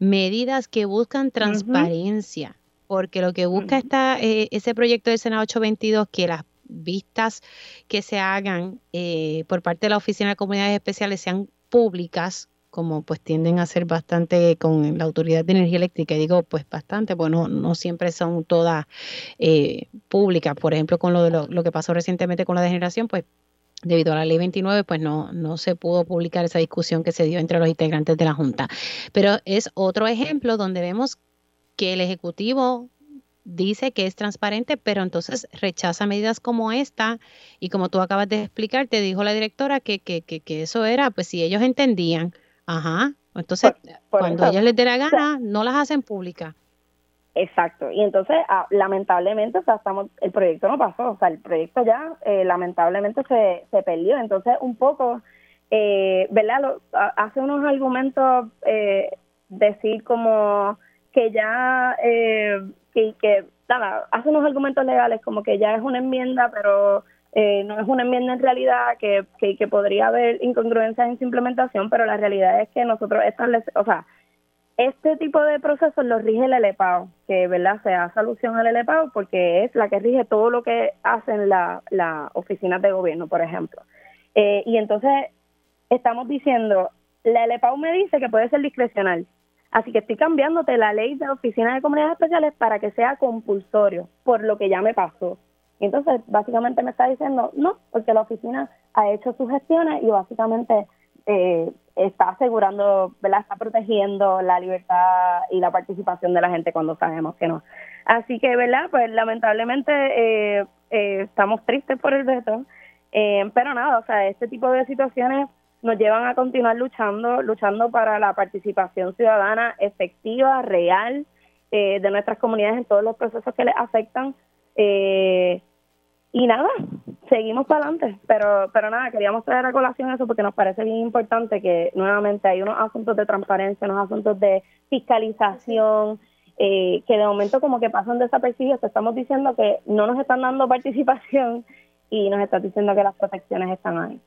medidas que buscan transparencia. porque lo que busca está eh, ese proyecto del Senado 822 que las vistas que se hagan eh, por parte de la Oficina de Comunidades Especiales sean públicas, como pues tienden a ser bastante con la Autoridad de Energía Eléctrica, digo pues bastante, bueno, no siempre son todas eh, públicas, por ejemplo con lo de lo, que pasó recientemente con la degeneración, pues debido a la ley 29, pues no, no se pudo publicar esa discusión que se dio entre los integrantes de la Junta. Pero es otro ejemplo donde vemos que el Ejecutivo dice que es transparente, pero entonces rechaza medidas como esta. Y como tú acabas de explicar, te dijo la directora que, que, que, que eso era, pues si ellos entendían, ajá, entonces cuando ellos les dé la gana, no las hacen públicas. Exacto, y entonces ah, lamentablemente, o sea, estamos, el proyecto no pasó, o sea, el proyecto ya eh, lamentablemente se, se perdió, entonces un poco, eh, ¿verdad? hace unos argumentos eh, decir como que ya eh, que, que nada, hace unos argumentos legales como que ya es una enmienda, pero eh, no es una enmienda en realidad, que, que, podría haber incongruencias en su implementación, pero la realidad es que nosotros establecemos, o sea, este tipo de procesos lo rige el ELEPAO, que verdad se hace alusión al ELEPAO porque es la que rige todo lo que hacen las la oficinas de gobierno, por ejemplo. Eh, y entonces estamos diciendo, la ELEPAO me dice que puede ser discrecional, Así que estoy cambiándote la ley de oficina de comunidades especiales para que sea compulsorio, por lo que ya me pasó. entonces, básicamente me está diciendo, no, porque la oficina ha hecho sus gestiones y básicamente eh, está asegurando, ¿verdad? Está protegiendo la libertad y la participación de la gente cuando sabemos que no. Así que, ¿verdad? Pues lamentablemente eh, eh, estamos tristes por el veto, pero nada, o sea, este tipo de situaciones nos llevan a continuar luchando, luchando para la participación ciudadana efectiva, real, eh, de nuestras comunidades en todos los procesos que les afectan. Eh, y nada, seguimos para adelante, pero pero nada, queríamos traer a colación eso porque nos parece bien importante que nuevamente hay unos asuntos de transparencia, unos asuntos de fiscalización, eh, que de momento como que pasan desapercibidos, estamos diciendo que no nos están dando participación y nos están diciendo que las protecciones están ahí.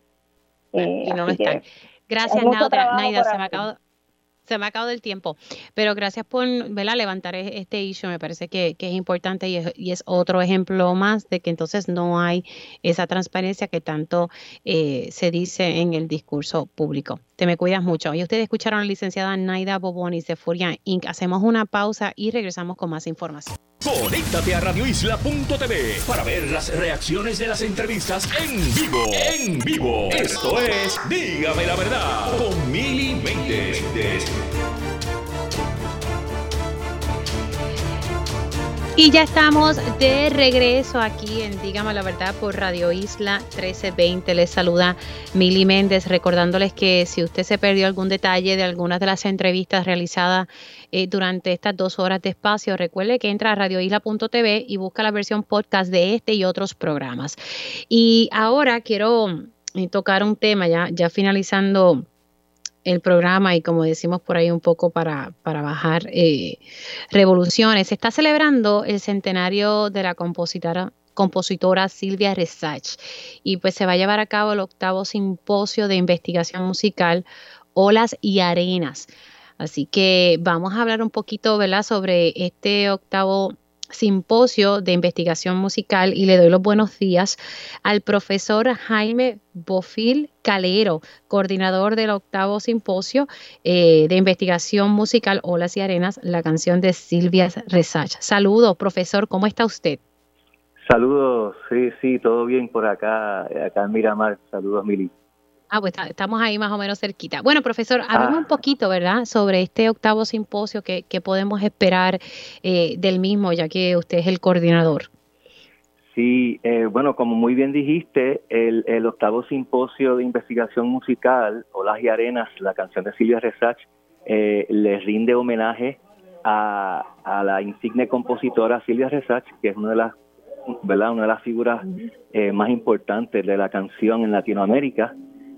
Eh, y no están. Gracias, Naida. Se me acabó se me ha acabado el tiempo, pero gracias por levantar e-, este issue, me parece que, es importante y es, otro ejemplo más de que entonces no hay esa transparencia que tanto eh, se dice en el discurso público. Te me cuidas mucho. Y ustedes escucharon a la licenciada Naida Bobonis de Furia Inc. Hacemos una pausa y regresamos con más información. Conéctate a radioisla.tv para ver las reacciones de las entrevistas en vivo. En vivo. Esto es Dígame la verdad con Mili Y ya estamos de regreso aquí en Dígame la Verdad por Radio Isla 1320. Les saluda Mili Méndez, recordándoles que si usted se perdió algún detalle de algunas de las entrevistas realizadas eh, durante estas dos horas de espacio, recuerde que entra a radioisla.tv y busca la versión podcast de este y otros programas. Y ahora quiero eh, tocar un tema, ya, ya finalizando el programa y como decimos por ahí un poco para, para bajar eh, revoluciones. Se está celebrando el centenario de la compositora, compositora Silvia Resach y pues se va a llevar a cabo el octavo simposio de investigación musical Olas y Arenas. Así que vamos a hablar un poquito ¿verdad? sobre este octavo simposio de investigación musical y le doy los buenos días al profesor Jaime Bofil Calero, coordinador del octavo simposio eh, de investigación musical Olas y Arenas, la canción de Silvia Resach. Saludos, profesor, ¿cómo está usted? Saludos, sí, sí, todo bien por acá, acá en Miramar. Saludos, Mili. Ah, pues estamos ahí más o menos cerquita. Bueno, profesor, hablemos un ah. poquito, ¿verdad?, sobre este octavo simposio que, podemos esperar eh, del mismo, ya que usted es el coordinador. Sí, eh, bueno, como muy bien dijiste, el, octavo simposio de investigación musical, Olas y Arenas, la canción de Silvia Resach, eh, le rinde homenaje a, la insigne compositora Silvia Resach, que es una de las, ¿verdad? Una de las figuras eh, más importantes de la canción en Latinoamérica.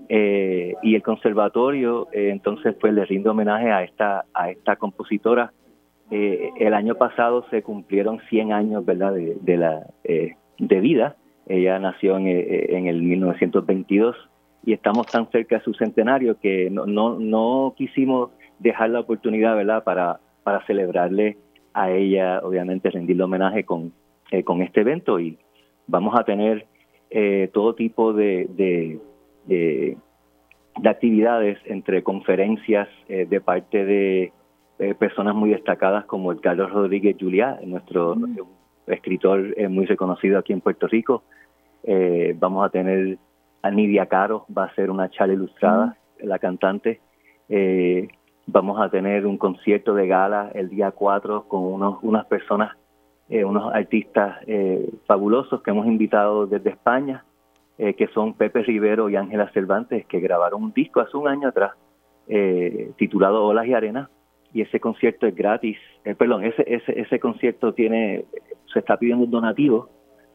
Eh, y el conservatorio eh, entonces pues le rinde homenaje a esta a esta compositora. Eh, el año pasado se cumplieron 100 años verdad de, la de vida. Ella nació en, en, el 1922 y estamos tan cerca de su centenario que no, no, no quisimos dejar la oportunidad verdad para para celebrarle a ella obviamente rendirle homenaje con con este evento. Y vamos a tener todo tipo de de actividades entre conferencias eh, de parte de eh, personas muy destacadas como el Carlos Rodríguez Juliá, nuestro mm. escritor eh, muy reconocido aquí en Puerto Rico. vamos a tener a Nidia Caro, va a ser una charla ilustrada, mm. la cantante. vamos a tener un concierto de gala el día 4 con unos, unas personas, unos artistas fabulosos que hemos invitado desde España eh, que son Pepe Rivero y Ángela Cervantes, que grabaron un disco hace un año atrás eh, titulado Olas y Arena, y ese concierto es gratis. Eh, perdón, ese, ese, ese concierto tiene, se está pidiendo un donativo,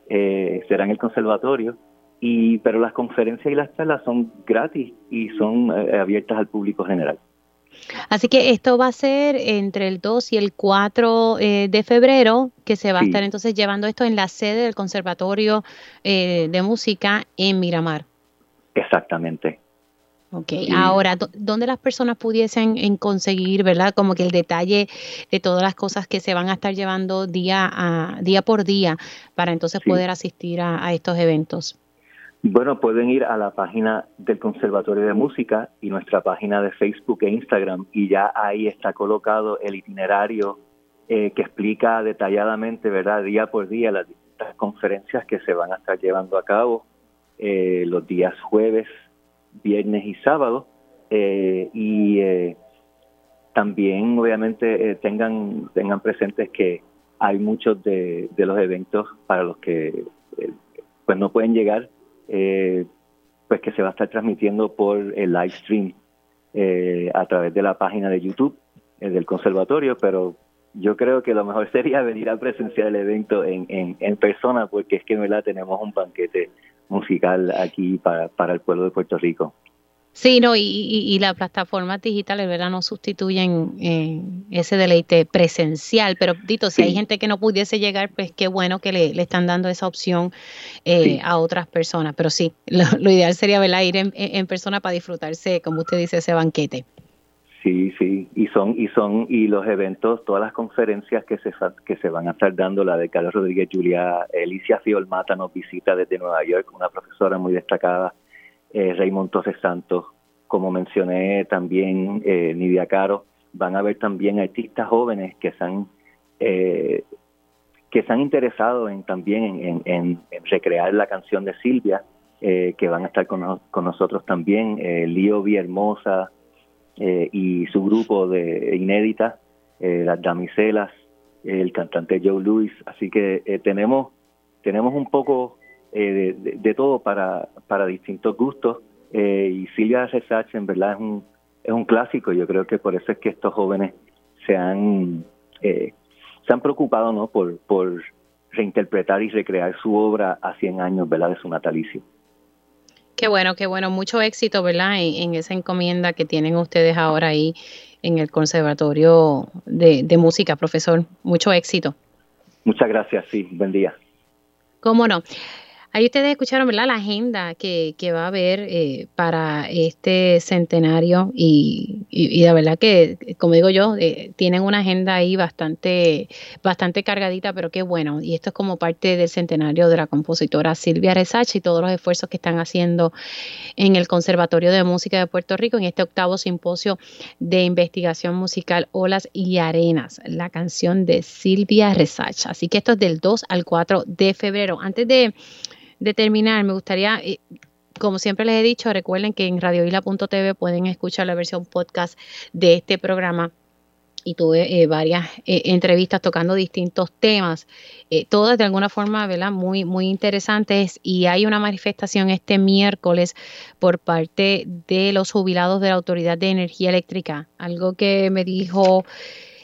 será en el conservatorio, y pero las conferencias y las charlas son gratis y son abiertas al público general. Así que esto va a ser entre el 2 y el 4 eh, de febrero, que se va a estar entonces llevando esto en la sede del Conservatorio eh, de Música en Miramar. Exactamente. Ok, ahora, ¿dónde las personas pudiesen conseguir, verdad? Como que el detalle de todas las cosas que se van a estar llevando día, a, día por día para entonces poder asistir a estos eventos. Bueno, pueden ir a la página del Conservatorio de Música y nuestra página de Facebook e Instagram y ya ahí está colocado el itinerario eh, que explica detalladamente, ¿verdad?, día por día las distintas conferencias que se van a estar llevando a cabo eh, los días jueves, viernes y sábado. Eh, y también, obviamente, tengan, tengan presentes que hay muchos de, de los eventos para los que pues no pueden llegar eh, pues que se va a estar transmitiendo por el live stream eh, a través de la página de YouTube eh, del conservatorio, pero yo creo que lo mejor sería venir a presenciar el evento en, en, en persona porque es que en verdad tenemos un banquete musical aquí para, para el pueblo de Puerto Rico. Sí, no, y, y, las plataformas digitales, ¿verdad? No sustituyen eh, ese deleite presencial, pero Dito, si hay gente que no pudiese llegar, pues qué bueno que le, están dando esa opción eh, a otras personas. Pero sí, lo, ideal sería ¿verdad? ir en, en, persona para disfrutarse, como usted dice, ese banquete. Sí, sí, y son y son y los eventos, todas las conferencias que se que se van a estar dando, la de Carlos Rodríguez Julia, Alicia Fiolmata nos visita desde Nueva York, una profesora muy destacada eh, Raymond Torres Santos, como mencioné también eh, Nidia Caro, van a haber también artistas jóvenes que se han eh, que se han interesado en también en, recrear la canción de Silvia, eh, que van a estar con, nosotros también, eh, Lío Hermosa y su grupo de inédita, las damiselas, el cantante Joe Louis. Así que eh, tenemos, tenemos un poco eh, de, todo para, para distintos gustos. Eh, y Silvia Resach en verdad es un, es un clásico. Yo creo que por eso es que estos jóvenes se han, se han preocupado ¿no? por, por reinterpretar y recrear su obra a 100 años ¿verdad? de su natalicio. Qué bueno, qué bueno. Mucho éxito, ¿verdad? En, esa encomienda que tienen ustedes ahora ahí en el Conservatorio de, de Música, profesor. Mucho éxito. Muchas gracias, sí. Buen día. ¿Cómo no? Ahí ustedes escucharon, ¿verdad? La agenda que, que va a haber eh, para este centenario y, y, la verdad que, como digo yo, eh, tienen una agenda ahí bastante, bastante cargadita, pero qué bueno. Y esto es como parte del centenario de la compositora Silvia Resacha y todos los esfuerzos que están haciendo en el Conservatorio de Música de Puerto Rico en este octavo simposio de investigación musical Olas y Arenas, la canción de Silvia Resacha. Así que esto es del 2 al 4 de febrero. Antes de de terminar, me gustaría, eh, como siempre les he dicho, recuerden que en radioisla.tv pueden escuchar la versión podcast de este programa y tuve eh, varias eh, entrevistas tocando distintos temas, todas de alguna forma, ¿verdad? Muy, muy interesantes. Y hay una manifestación este miércoles por parte de los jubilados de la Autoridad de Energía Eléctrica, algo que me dijo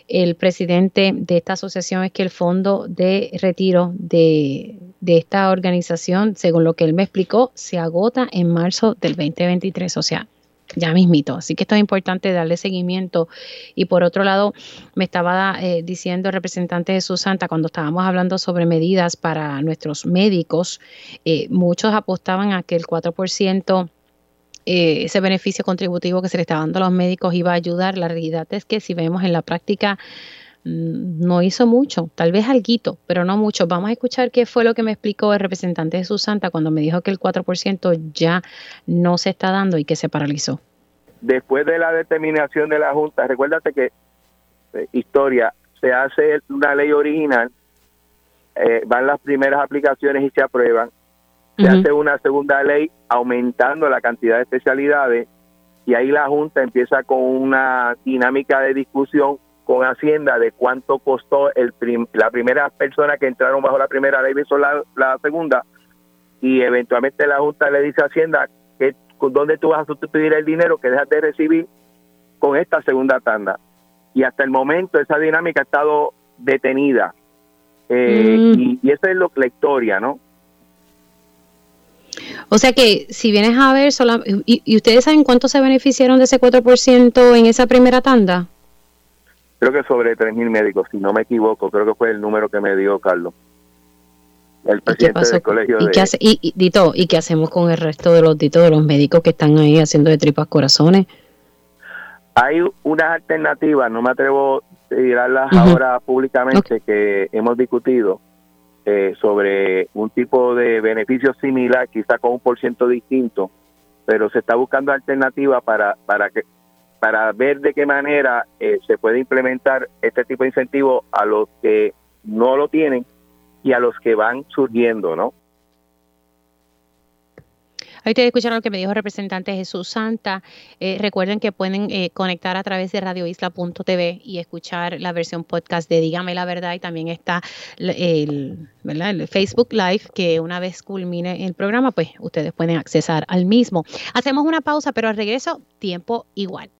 el presidente de esta asociación es que el fondo de retiro de, esta organización, según lo que él me explicó, se agota en marzo del 2023, o sea, ya mismito. Así que esto es importante darle seguimiento. Y por otro lado, me estaba eh, diciendo el representante de Santa cuando estábamos hablando sobre medidas para nuestros médicos, eh, muchos apostaban a que el 4% eh, ese beneficio contributivo que se le está dando a los médicos iba a ayudar. La realidad es que si vemos en la práctica mm, no hizo mucho, tal vez algo, pero no mucho. Vamos a escuchar qué fue lo que me explicó el representante de Susanta cuando me dijo que el 4% ya no se está dando y que se paralizó. Después de la determinación de la Junta, recuérdate que eh, historia, se hace una ley original, eh, van las primeras aplicaciones y se aprueban, se hace una segunda ley aumentando la cantidad de especialidades y ahí la Junta empieza con una dinámica de discusión con Hacienda de cuánto costó el la primera persona que entraron bajo la primera ley versus la, la segunda y eventualmente la Junta le dice a Hacienda que dónde tú vas a sustituir el dinero que dejas de recibir con esta segunda tanda y hasta el momento esa dinámica ha estado detenida eh, mm. y, y esa es lo, la historia, ¿no? O sea que si vienes a ver, y, ustedes saben cuánto se beneficiaron de ese 4% en esa primera tanda? Creo que sobre 3.000 médicos, si no me equivoco, creo que fue el número que me dio Carlos. El presidente del colegio ¿Y, de... qué hace, y, Dito, ¿y qué hacemos con el resto de los Dito, de los médicos que están ahí haciendo de tripas corazones? Hay unas alternativas, no me atrevo a tirarlas ahora públicamente, que hemos discutido, eh, sobre un tipo de beneficio similar, quizá con un por ciento distinto, pero se está buscando alternativas para, para, que, para ver de qué manera eh, se puede implementar este tipo de incentivo a los que no lo tienen y a los que van surgiendo, ¿no? Ahí ustedes escucharon lo que me dijo el representante Jesús Santa. Eh, recuerden que pueden eh, conectar a través de radioisla.tv y escuchar la versión podcast de Dígame la Verdad y también está el, el Facebook Live que una vez culmine el programa, pues ustedes pueden accesar al mismo. Hacemos una pausa, pero al regreso, tiempo igual.